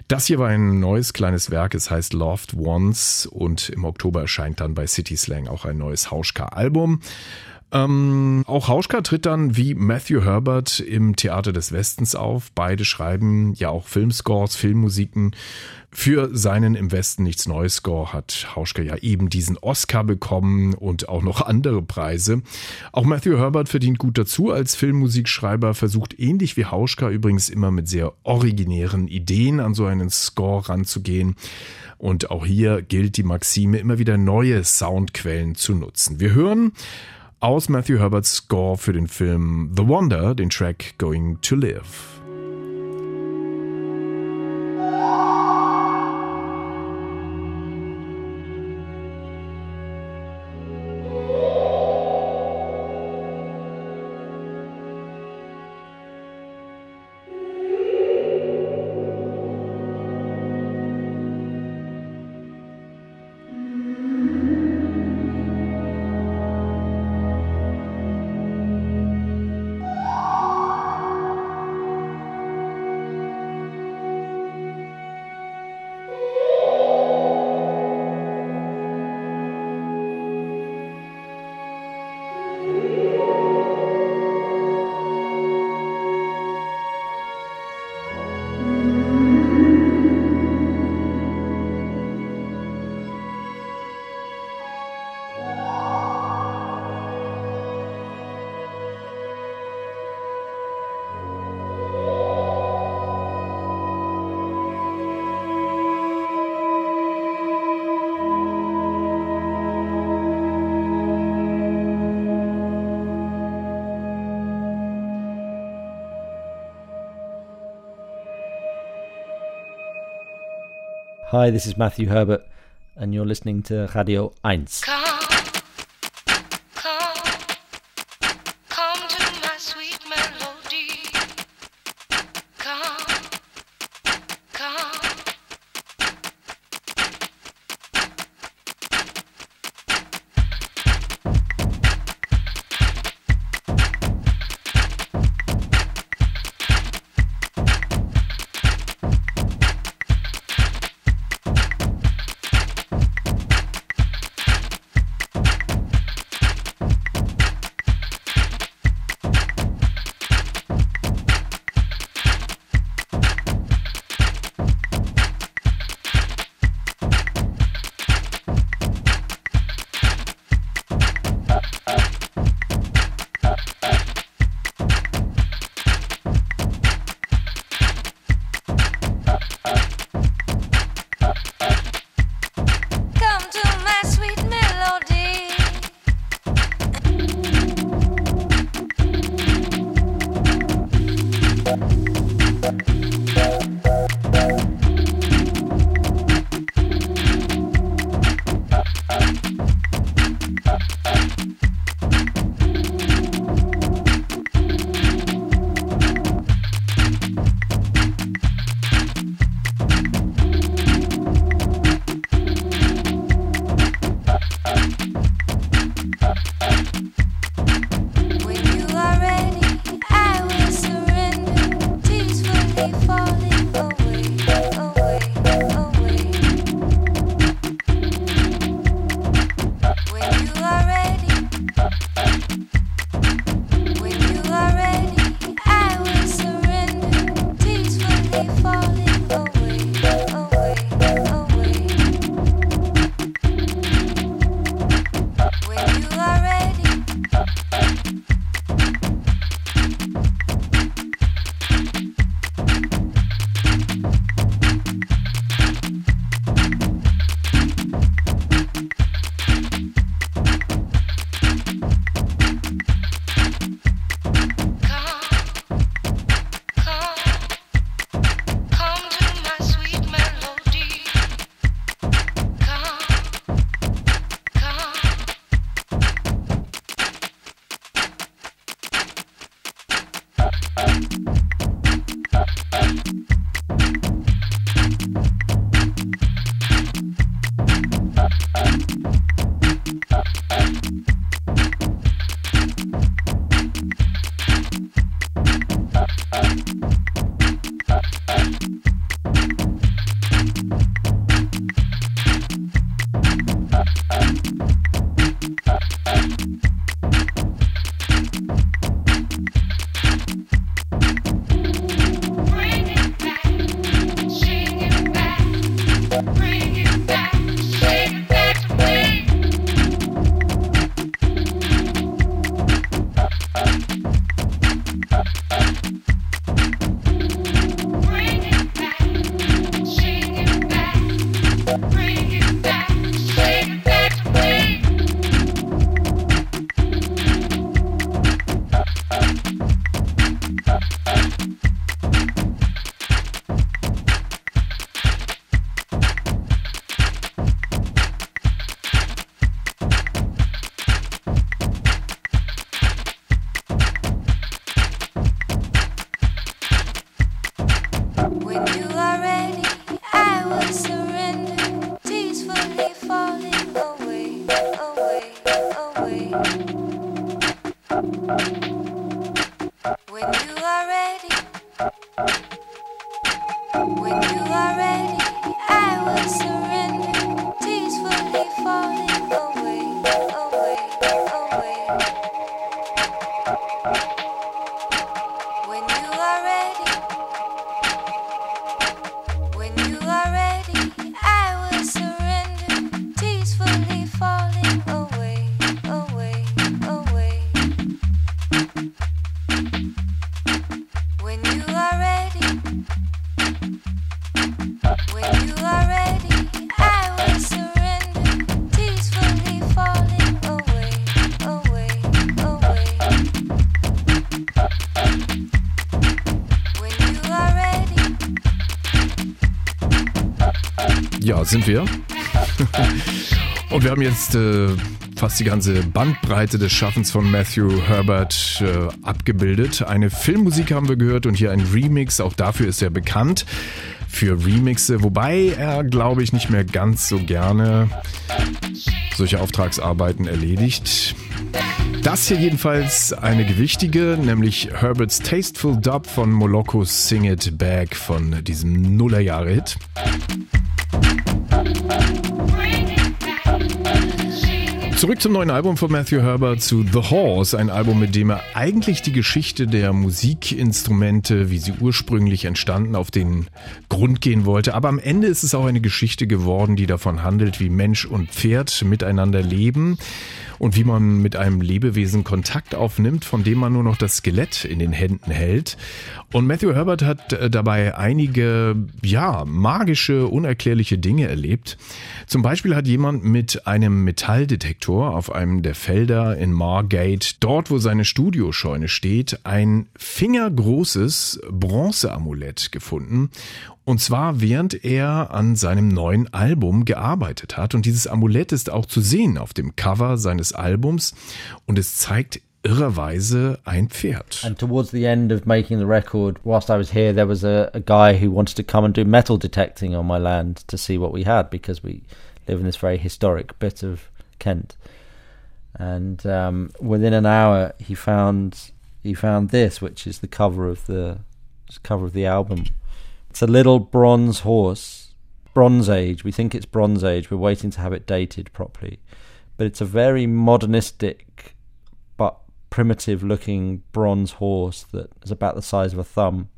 Das hier war ein neues kleines Werk, es heißt Loved Ones und im Oktober erscheint dann bei City Slang auch ein neues Hauschka-Album. Ähm, auch Hauschka tritt dann wie Matthew Herbert im Theater des Westens auf. Beide schreiben ja auch Filmscores, Filmmusiken. Für seinen Im Westen nichts Neues Score hat Hauschka ja eben diesen Oscar bekommen und auch noch andere Preise. Auch Matthew Herbert verdient gut dazu als Filmmusikschreiber, versucht ähnlich wie Hauschka übrigens immer mit sehr originären Ideen an so einen Score ranzugehen. Und auch hier gilt die Maxime, immer wieder neue Soundquellen zu nutzen. Wir hören aus Matthew Herberts Score für den Film The Wonder den Track Going to Live. Hi, this is Matthew Herbert, and you're listening to Radio 1. sind wir. Und wir haben jetzt äh, fast die ganze Bandbreite des Schaffens von Matthew Herbert äh, abgebildet. Eine Filmmusik haben wir gehört und hier ein Remix, auch dafür ist er bekannt für Remixe, wobei er, glaube ich, nicht mehr ganz so gerne solche Auftragsarbeiten erledigt. Das hier jedenfalls eine gewichtige, nämlich Herbert's Tasteful Dub von Molokos Sing It Back von diesem Nullerjahre-Hit. Zurück zum neuen Album von Matthew Herbert zu The Horse, ein Album, mit dem er eigentlich die Geschichte der Musikinstrumente, wie sie ursprünglich entstanden, auf den Grund gehen wollte. Aber am Ende ist es auch eine Geschichte geworden, die davon handelt, wie Mensch und Pferd miteinander leben und wie man mit einem Lebewesen Kontakt aufnimmt, von dem man nur noch das Skelett in den Händen hält. Und Matthew Herbert hat äh, dabei einige, ja, magische, unerklärliche Dinge erlebt. Zum Beispiel hat jemand mit einem Metalldetektor auf einem der Felder in Margate, dort wo seine Studioscheune steht, ein fingergroßes Bronzeamulett gefunden und zwar während er an seinem neuen Album gearbeitet hat. Und dieses Amulett ist auch zu sehen auf dem Cover seines Albums und es zeigt irrerweise ein Pferd. And towards the end of making the record, whilst I was here, there was a, a guy who wanted to come and do metal detecting on my land to see what we had because we live in this very historic bit of Kent. And um, within an hour, he found he found this, which is the cover of the cover of the album. It's a little bronze horse, Bronze Age. We think it's Bronze Age. We're waiting to have it dated properly, but it's a very modernistic but primitive looking bronze horse that is about the size of a thumb,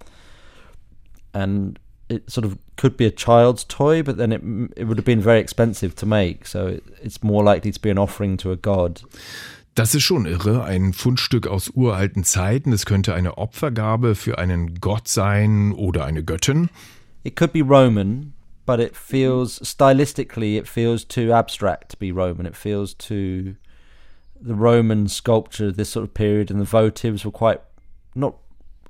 and it sort of could be a child's toy, but then it it would have been very expensive to make, so it, it's more likely to be an offering to a god. Das ist schon irre, ein Fundstück aus uralten Zeiten. Es könnte eine Opfergabe für einen Gott sein oder eine Göttin. It could be Roman, but it feels stylistically it feels too abstract to be Roman. It feels too the Roman sculpture this sort of period and the votives were quite not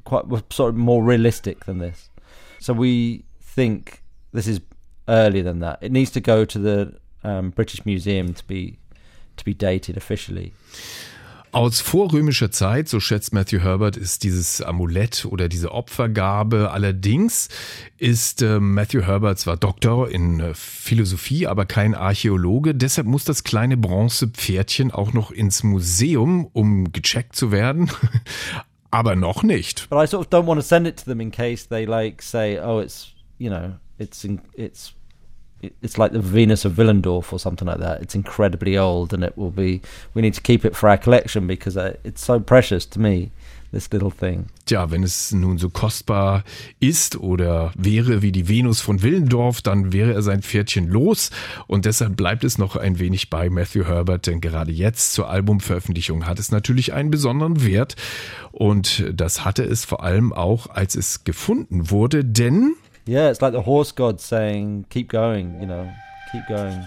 quite were sort of more realistic than this. So we think this is earlier than that. It needs to go to the um, British Museum to be to be dated officially. Aus vorrömischer Zeit, so schätzt Matthew Herbert, ist dieses Amulett oder diese Opfergabe. Allerdings ist äh, Matthew Herbert zwar Doktor in äh, Philosophie, aber kein Archäologe. Deshalb muss das kleine Bronzepferdchen auch noch ins Museum, um gecheckt zu werden. aber noch nicht. But I sort of don't want to send it to them in case they like say, oh, it's you know, it's in, it's it's like the Venus of Willendorf or something like that. It's incredibly old, and it will be. We need to keep it for our collection because uh, it's so precious to me. This little thing. Tja, wenn es nun so kostbar ist oder wäre wie die Venus von Willendorf, dann wäre er sein Pferdchen los. Und deshalb bleibt es noch ein wenig bei Matthew Herbert, denn gerade jetzt zur Albumveröffentlichung hat es natürlich einen besonderen Wert. Und das hatte es vor allem auch, als es gefunden wurde, denn Yeah, it's like the horse god saying, "Keep going," you know, keep going.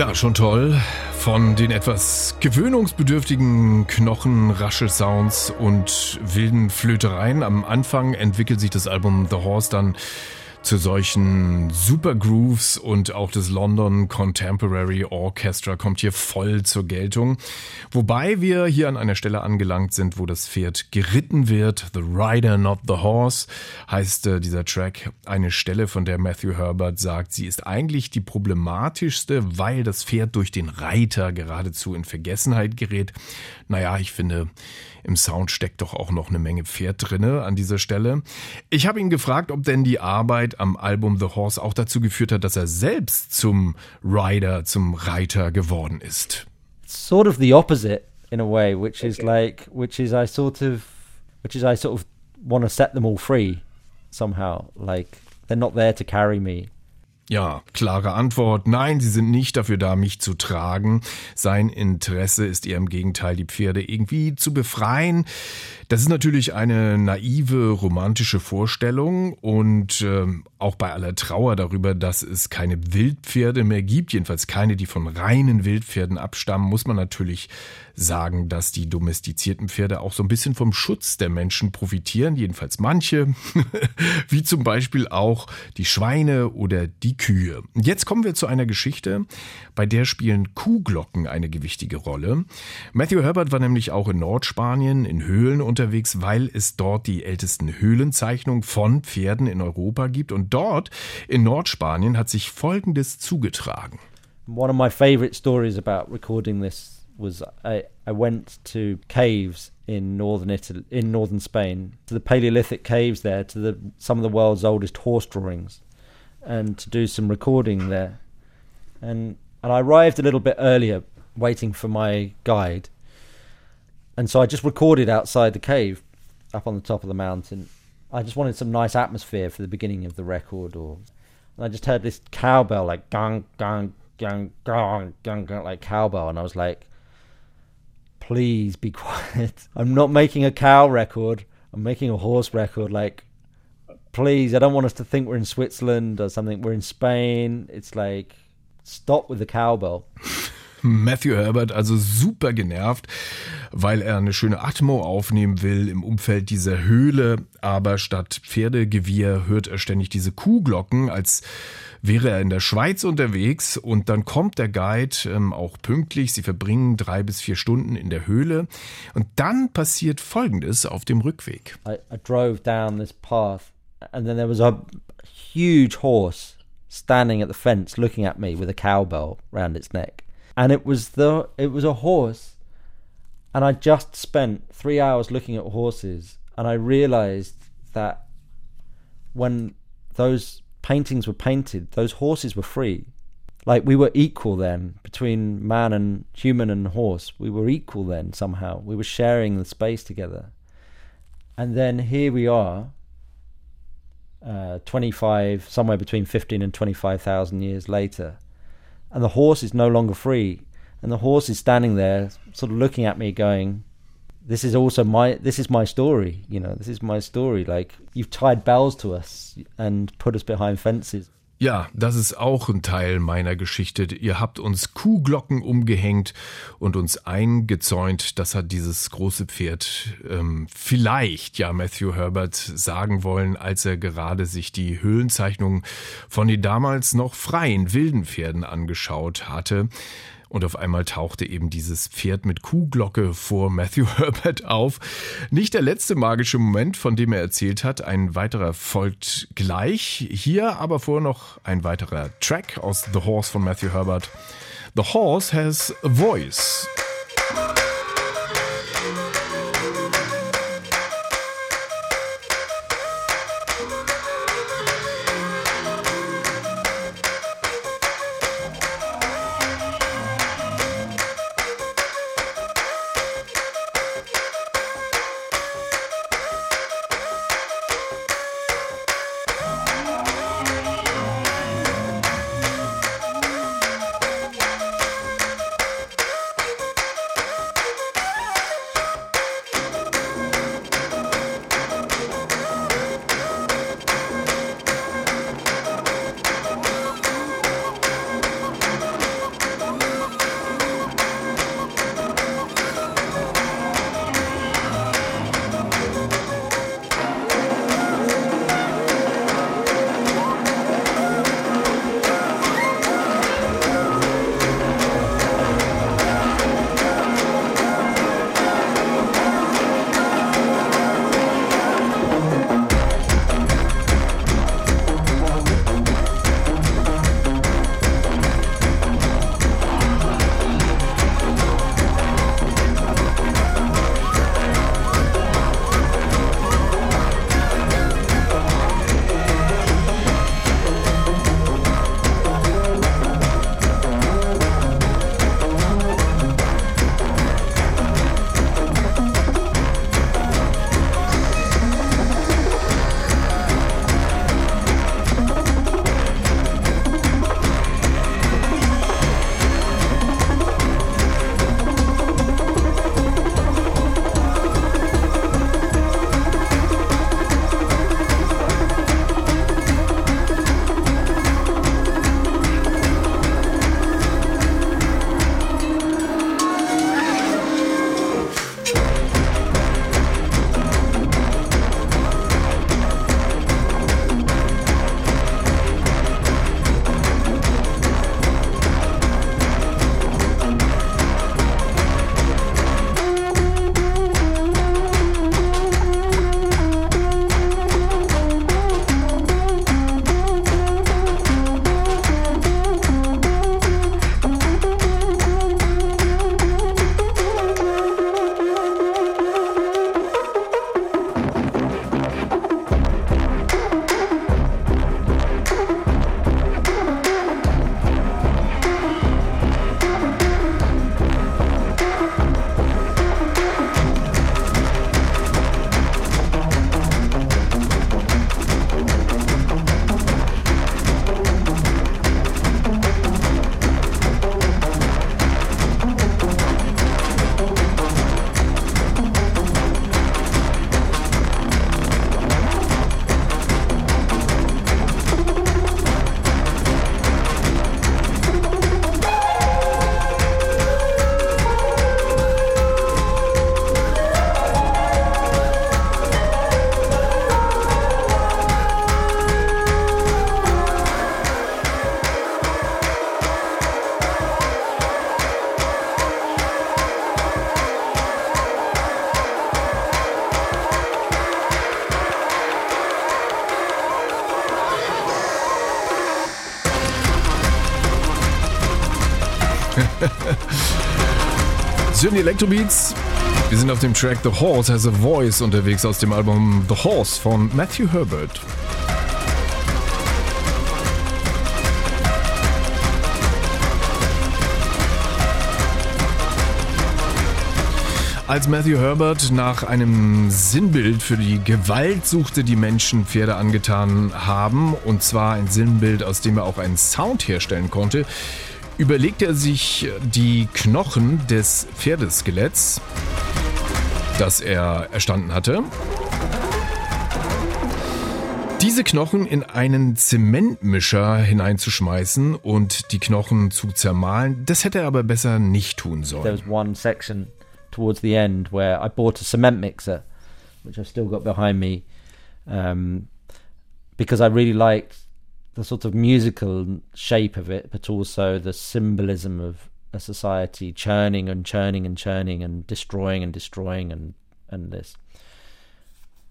Ja, schon toll. Von den etwas gewöhnungsbedürftigen Knochenraschelsounds und wilden Flötereien. Am Anfang entwickelt sich das Album The Horse dann zu solchen Supergrooves und auch das London Contemporary Orchestra kommt hier voll zur Geltung. Wobei wir hier an einer Stelle angelangt sind, wo das Pferd geritten wird. The Rider, not the Horse heißt äh, dieser Track. Eine Stelle, von der Matthew Herbert sagt, sie ist eigentlich die problematischste, weil das Pferd durch den Reiter geradezu in Vergessenheit gerät. Naja, ich finde, im Sound steckt doch auch noch eine Menge Pferd drinne an dieser Stelle. Ich habe ihn gefragt, ob denn die Arbeit am Album The Horse auch dazu geführt hat, dass er selbst zum Rider, zum Reiter geworden ist. Sort of the opposite in a way, which is like, which is I sort of, which is I sort of want to set them all free somehow. Like they're not there to carry me. Ja, klare Antwort. Nein, sie sind nicht dafür da, mich zu tragen. Sein Interesse ist eher im Gegenteil, die Pferde irgendwie zu befreien. Das ist natürlich eine naive, romantische Vorstellung und äh, auch bei aller Trauer darüber, dass es keine Wildpferde mehr gibt, jedenfalls keine, die von reinen Wildpferden abstammen, muss man natürlich sagen, dass die domestizierten Pferde auch so ein bisschen vom Schutz der Menschen profitieren, jedenfalls manche, wie zum Beispiel auch die Schweine oder die Kühe. Jetzt kommen wir zu einer Geschichte, bei der spielen Kuhglocken eine gewichtige Rolle. Matthew Herbert war nämlich auch in Nordspanien in Höhlen unterwegs, weil es dort die ältesten Höhlenzeichnungen von Pferden in Europa gibt und dort in Nordspanien hat sich Folgendes zugetragen. One of my favorite stories about recording this was I, I went to caves in northern Italy, in northern Spain, to the Paleolithic caves there, to the some of the world's oldest horse drawings, and to do some recording there. And and I arrived a little bit earlier, waiting for my guide. And so I just recorded outside the cave, up on the top of the mountain. I just wanted some nice atmosphere for the beginning of the record, or and I just heard this cowbell like gong gong gong gong gong gong like cowbell, and I was like, please be quiet. I'm not making a cow record. I'm making a horse record. Like, please, I don't want us to think we're in Switzerland or something. We're in Spain. It's like, stop with the cowbell. Matthew Herbert also super genervt, weil er eine schöne Atmo aufnehmen will im Umfeld dieser Höhle, aber statt Pferdegewirr hört er ständig diese Kuhglocken, als wäre er in der Schweiz unterwegs und dann kommt der Guide ähm, auch pünktlich. Sie verbringen drei bis vier Stunden in der Höhle und dann passiert Folgendes auf dem Rückweg. I, I drove down this path and then there was a huge horse standing at the fence looking at me with a cowbell round its neck. And it was the it was a horse. And i just spent 3 hours looking at horses. And i realized that when those paintings were painted those horses were free. Like we were equal then between man and human and horse. We were equal then somehow. We were sharing the space together. And then here we are uh, 25 somewhere between 15 and 25,000 years later and the horse is no longer free. And the horse is standing there sort of looking at me going this is also my this is my story you know this is my story. Like you've tied bells to us and put us behind fences Ja, das ist auch ein Teil meiner Geschichte. Ihr habt uns Kuhglocken umgehängt und uns eingezäunt. Das hat dieses große Pferd ähm, vielleicht, ja, Matthew Herbert sagen wollen, als er gerade sich die Höhlenzeichnungen von den damals noch freien wilden Pferden angeschaut hatte. Und auf einmal tauchte eben dieses Pferd mit Kuhglocke vor Matthew Herbert auf. Nicht der letzte magische Moment, von dem er erzählt hat. Ein weiterer folgt gleich. Hier aber vor noch ein weiterer Track aus The Horse von Matthew Herbert. The Horse has a voice. Sind die Electrobeats? Wir sind auf dem Track The Horse Has a Voice unterwegs aus dem Album The Horse von Matthew Herbert. Als Matthew Herbert nach einem Sinnbild für die Gewalt suchte, die Menschen Pferde angetan haben, und zwar ein Sinnbild, aus dem er auch einen Sound herstellen konnte, überlegte er sich die Knochen des Pferdeskeletts, das er erstanden hatte, diese Knochen in einen Zementmischer hineinzuschmeißen und die Knochen zu zermahlen, das hätte er aber besser nicht tun There sollen. was one section towards the end where I bought a cement mixer, which I've still got behind me, um, because I really liked the sort of musical shape of it, but also the symbolism of a society churning and churning and churning and destroying and destroying and and this.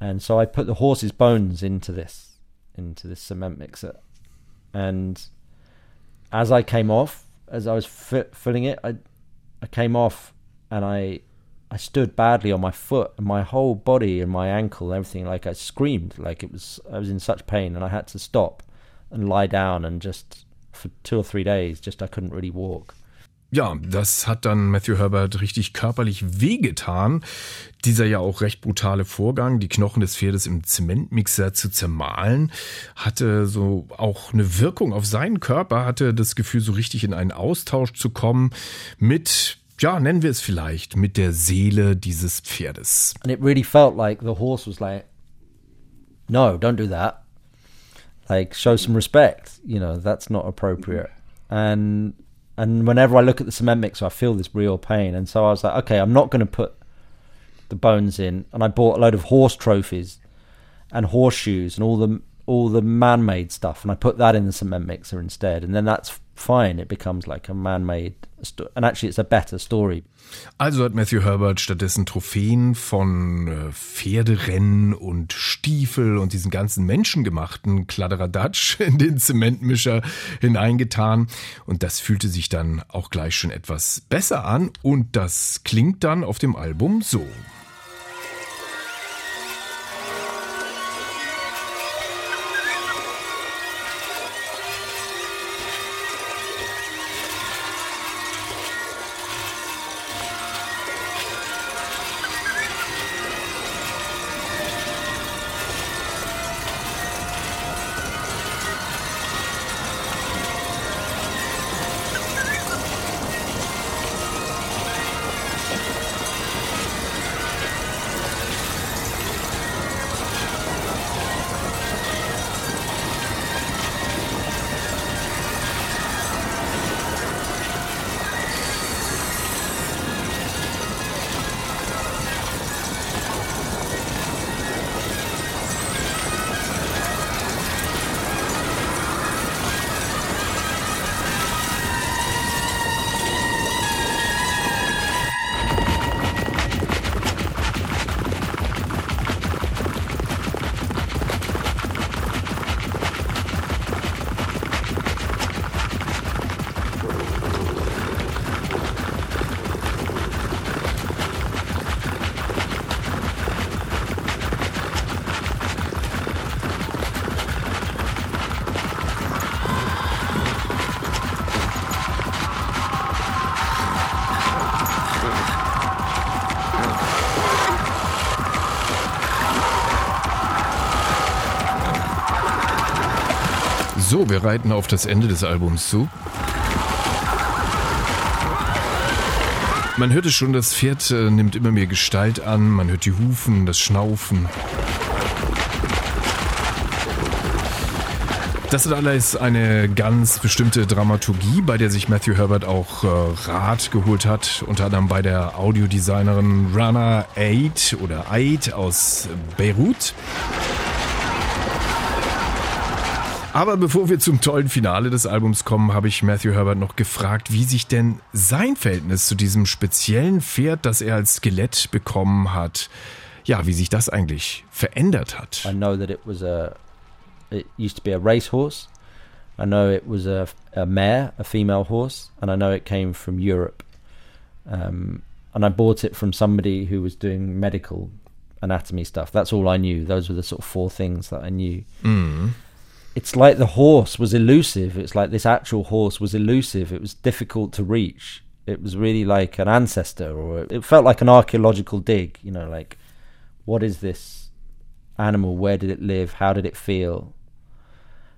And so I put the horse's bones into this, into this cement mixer, and as I came off, as I was fi- filling it, I I came off and I I stood badly on my foot and my whole body and my ankle and everything like I screamed like it was I was in such pain and I had to stop and lie down and just for two or three days just I couldn't really walk. Ja, das hat dann Matthew Herbert richtig körperlich wehgetan. Dieser ja auch recht brutale Vorgang, die Knochen des Pferdes im Zementmixer zu zermahlen, hatte so auch eine Wirkung auf seinen Körper, hatte das Gefühl, so richtig in einen Austausch zu kommen mit, ja, nennen wir es vielleicht, mit der Seele dieses Pferdes. And it really felt like the horse was like no, don't do that. Like show some respect, you know, that's not appropriate. And and whenever I look at the cement mixer, I feel this real pain. And so I was like, okay, I'm not going to put the bones in. And I bought a load of horse trophies and horseshoes and all the all the man-made stuff, and I put that in the cement mixer instead. And then that's fine. It becomes like a man-made, and actually, it's a better story. Also hat Matthew Herbert stattdessen Trophäen von äh, Pferderennen und Stiefel und diesen ganzen menschengemachten Kladderadatsch in den Zementmischer hineingetan. Und das fühlte sich dann auch gleich schon etwas besser an. Und das klingt dann auf dem Album so. Wir reiten auf das Ende des Albums zu. Man hört es schon, das Pferd äh, nimmt immer mehr Gestalt an. Man hört die Hufen, das Schnaufen. Das hat alles eine ganz bestimmte Dramaturgie, bei der sich Matthew Herbert auch äh, Rat geholt hat, unter anderem bei der Audiodesignerin Rana Aid oder Aid aus Beirut. Aber bevor wir zum tollen Finale des Albums kommen, habe ich Matthew Herbert noch gefragt, wie sich denn sein Verhältnis zu diesem speziellen Pferd, das er als Skelett bekommen hat, ja, wie sich das eigentlich verändert hat. I know that it was a, it used to be a racehorse. I know it was a, a mare, a female horse, and I know it came from Europe. um, and I bought it from somebody who was doing medical anatomy stuff. That's all I knew. Those were the sort of four things that I knew. Mhm. It's like the horse was elusive. It's like this actual horse was elusive. It was difficult to reach. It was really like an ancestor, or it felt like an archaeological dig. You know, like what is this animal? Where did it live? How did it feel?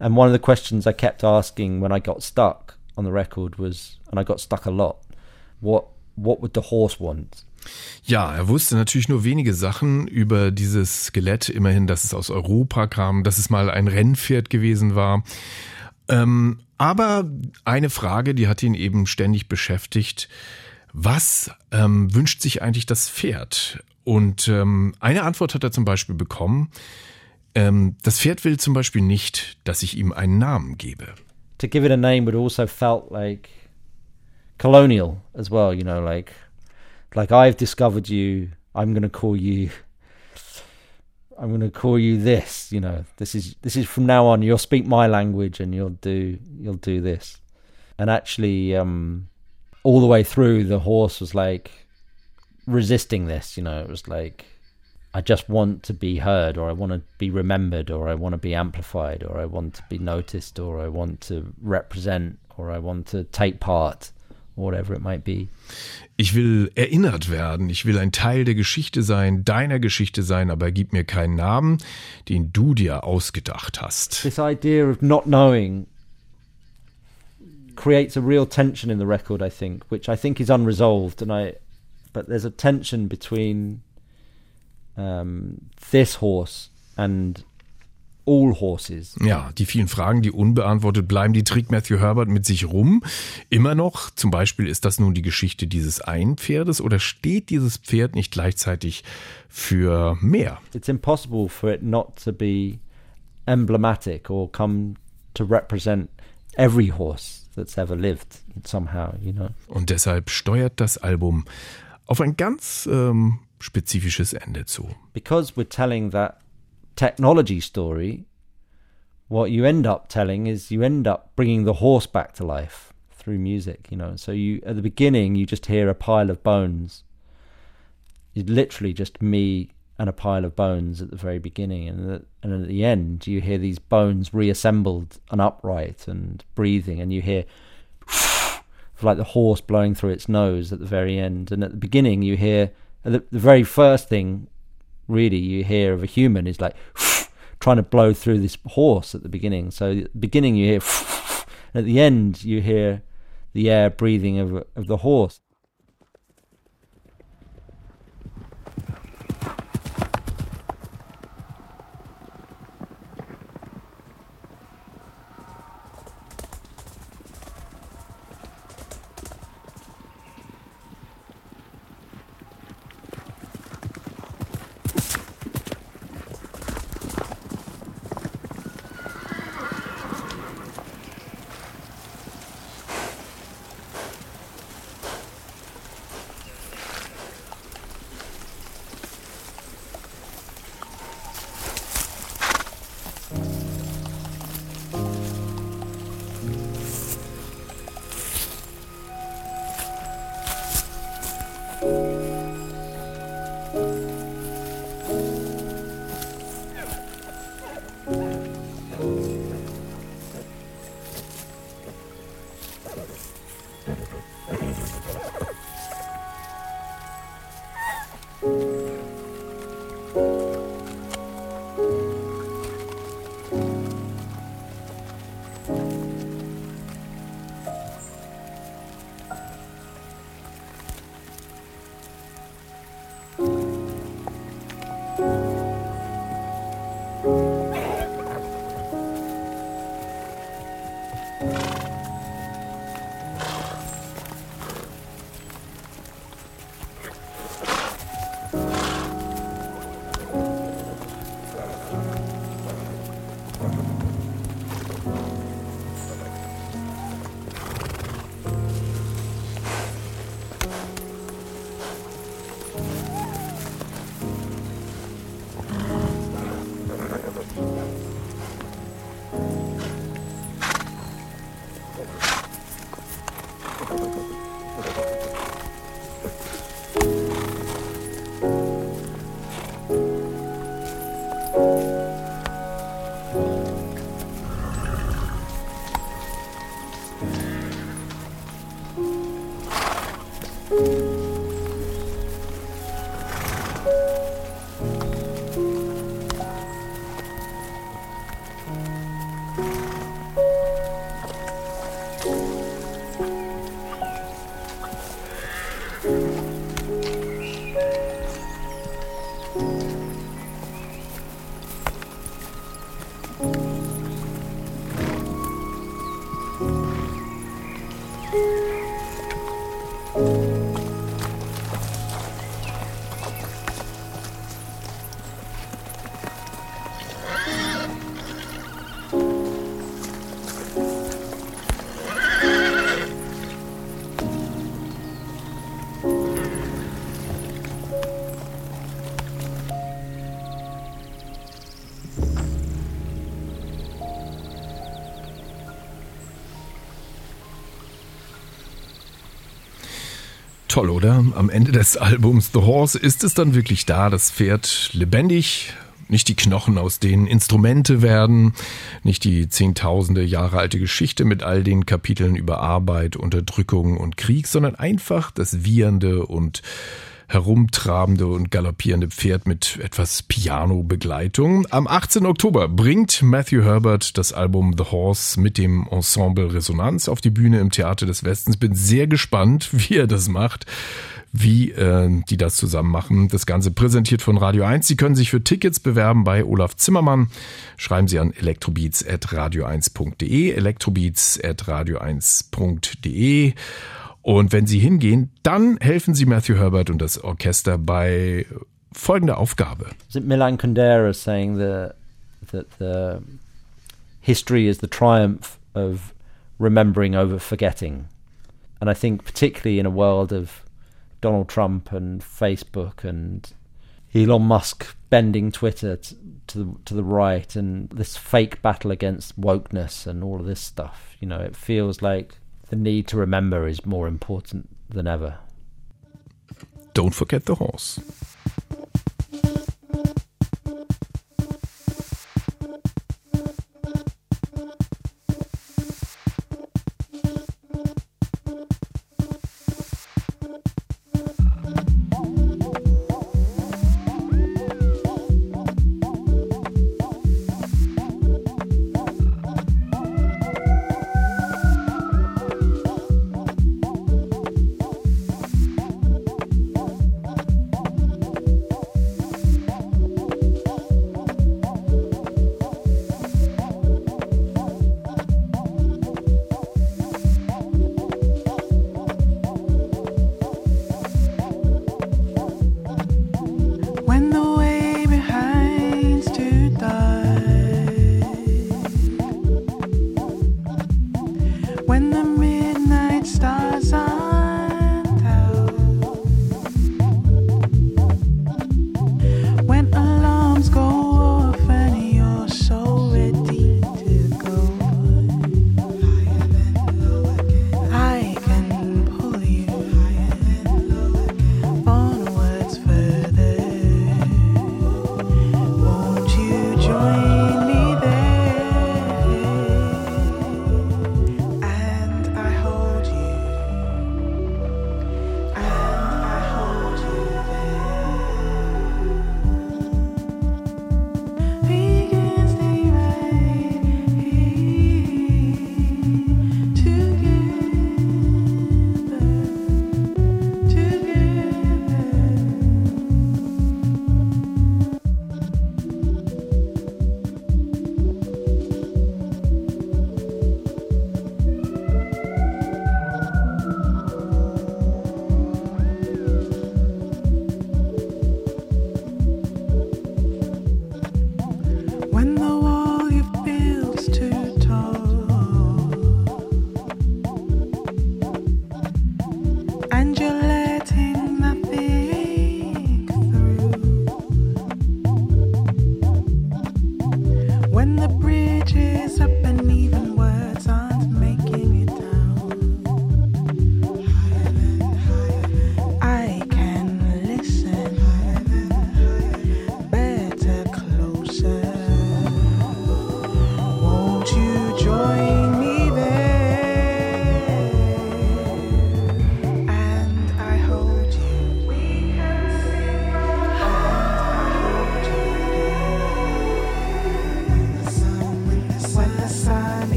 And one of the questions I kept asking when I got stuck on the record was, and I got stuck a lot, what what would the horse want? Ja, er wusste natürlich nur wenige Sachen über dieses Skelett. Immerhin, dass es aus Europa kam, dass es mal ein Rennpferd gewesen war. Ähm, aber eine Frage, die hat ihn eben ständig beschäftigt. Was ähm, wünscht sich eigentlich das Pferd? Und ähm, eine Antwort hat er zum Beispiel bekommen. Ähm, das Pferd will zum Beispiel nicht, dass ich ihm einen Namen gebe. to give it a name would also felt like colonial as well you know like like i've discovered you. I'm going to call you i'm going to call you this you know. This is this is from now on. You'll speak my language and you'll do you'll do this. And actually um all the way through the horse was like resisting this you know. It was like I just want to be heard, or I want to be remembered, or I want to be amplified, or I want to be noticed, or I want to represent, or I want to take part, whatever it might be. Ich will erinnert werden, ich will ein Teil der Geschichte sein, deiner Geschichte sein, aber gib mir keinen Namen, den du dir ausgedacht hast. This idea of not knowing creates a real tension in the record, I think, which I think is unresolved, and I, but there's a tension between um, this horse and all horses. Ja, die vielen Fragen, die unbeantwortet bleiben, die trägt Matthew Herbert mit sich rum. Immer noch, zum Beispiel, ist das nun die Geschichte dieses einen Pferdes oder steht dieses Pferd nicht gleichzeitig für mehr? It's impossible for it not to be emblematic or come to represent every horse that's ever lived somehow, you know. Und deshalb steuert das Album auf ein ganz ähm, spezifisches Ende zu. because we're telling that technology story, what you end up telling is you end up bringing the horse back to life through music, you know. So you at the beginning you just hear a pile of bones. It's literally just me and a pile of bones at the very beginning, and and at the end you hear these bones reassembled and upright and breathing, and you hear like the horse blowing through its nose at the very end, and at the beginning you hear the, the very first thing really you hear of a human is like trying to blow through this horse at the beginning. So the beginning you hear, and at the end you hear the air breathing of of the horse. Toll, oder? Am Ende des Albums The Horse. Ist es dann wirklich da, das Pferd lebendig, nicht die Knochen, aus denen Instrumente werden, nicht die zehntausende Jahre alte Geschichte mit all den Kapiteln über Arbeit, Unterdrückung und Krieg, sondern einfach das wiehernde und herumtrabende und galoppierende Pferd mit etwas Piano-Begleitung. Am 18. Oktober bringt Matthew Herbert das Album The Horse mit dem Ensemble Resonanz auf die Bühne im Theater des Westens. Bin sehr gespannt, wie er das macht wie äh, die das zusammen machen. Das Ganze präsentiert von Radio 1. Sie können sich für Tickets bewerben bei Olaf Zimmermann. Schreiben Sie an elektrobeats.radio1.de, elektrobeats.radio1.de. Und wenn Sie hingehen, dann helfen Sie Matthew Herbert und das Orchester bei folgender Aufgabe. Is Milan Kundera saying that, that the history is the triumph of remembering over forgetting? And I think particularly in a world of Donald Trump and Facebook and Elon Musk bending Twitter t- to the, to the right and this fake battle against wokeness and all of this stuff. You know, it feels like the need to remember is more important than ever. Don't forget the horse.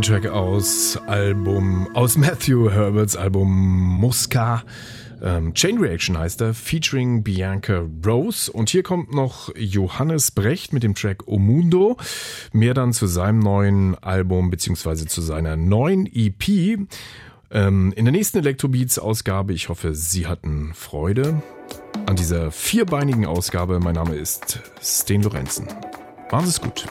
Ein Track aus Album, aus Matthew Herberts Album Musca. Ähm, Chain Reaction heißt er, featuring Bianca Rose. Und hier kommt noch Johannes Brecht mit dem Track Omundo. Mehr dann zu seinem neuen Album beziehungsweise zu seiner neuen EP. Ähm, in der nächsten Electrobeats-Ausgabe, ich hoffe, Sie hatten Freude an dieser vierbeinigen Ausgabe. Mein Name ist Sten Lorenzen. Machen Sie es gut.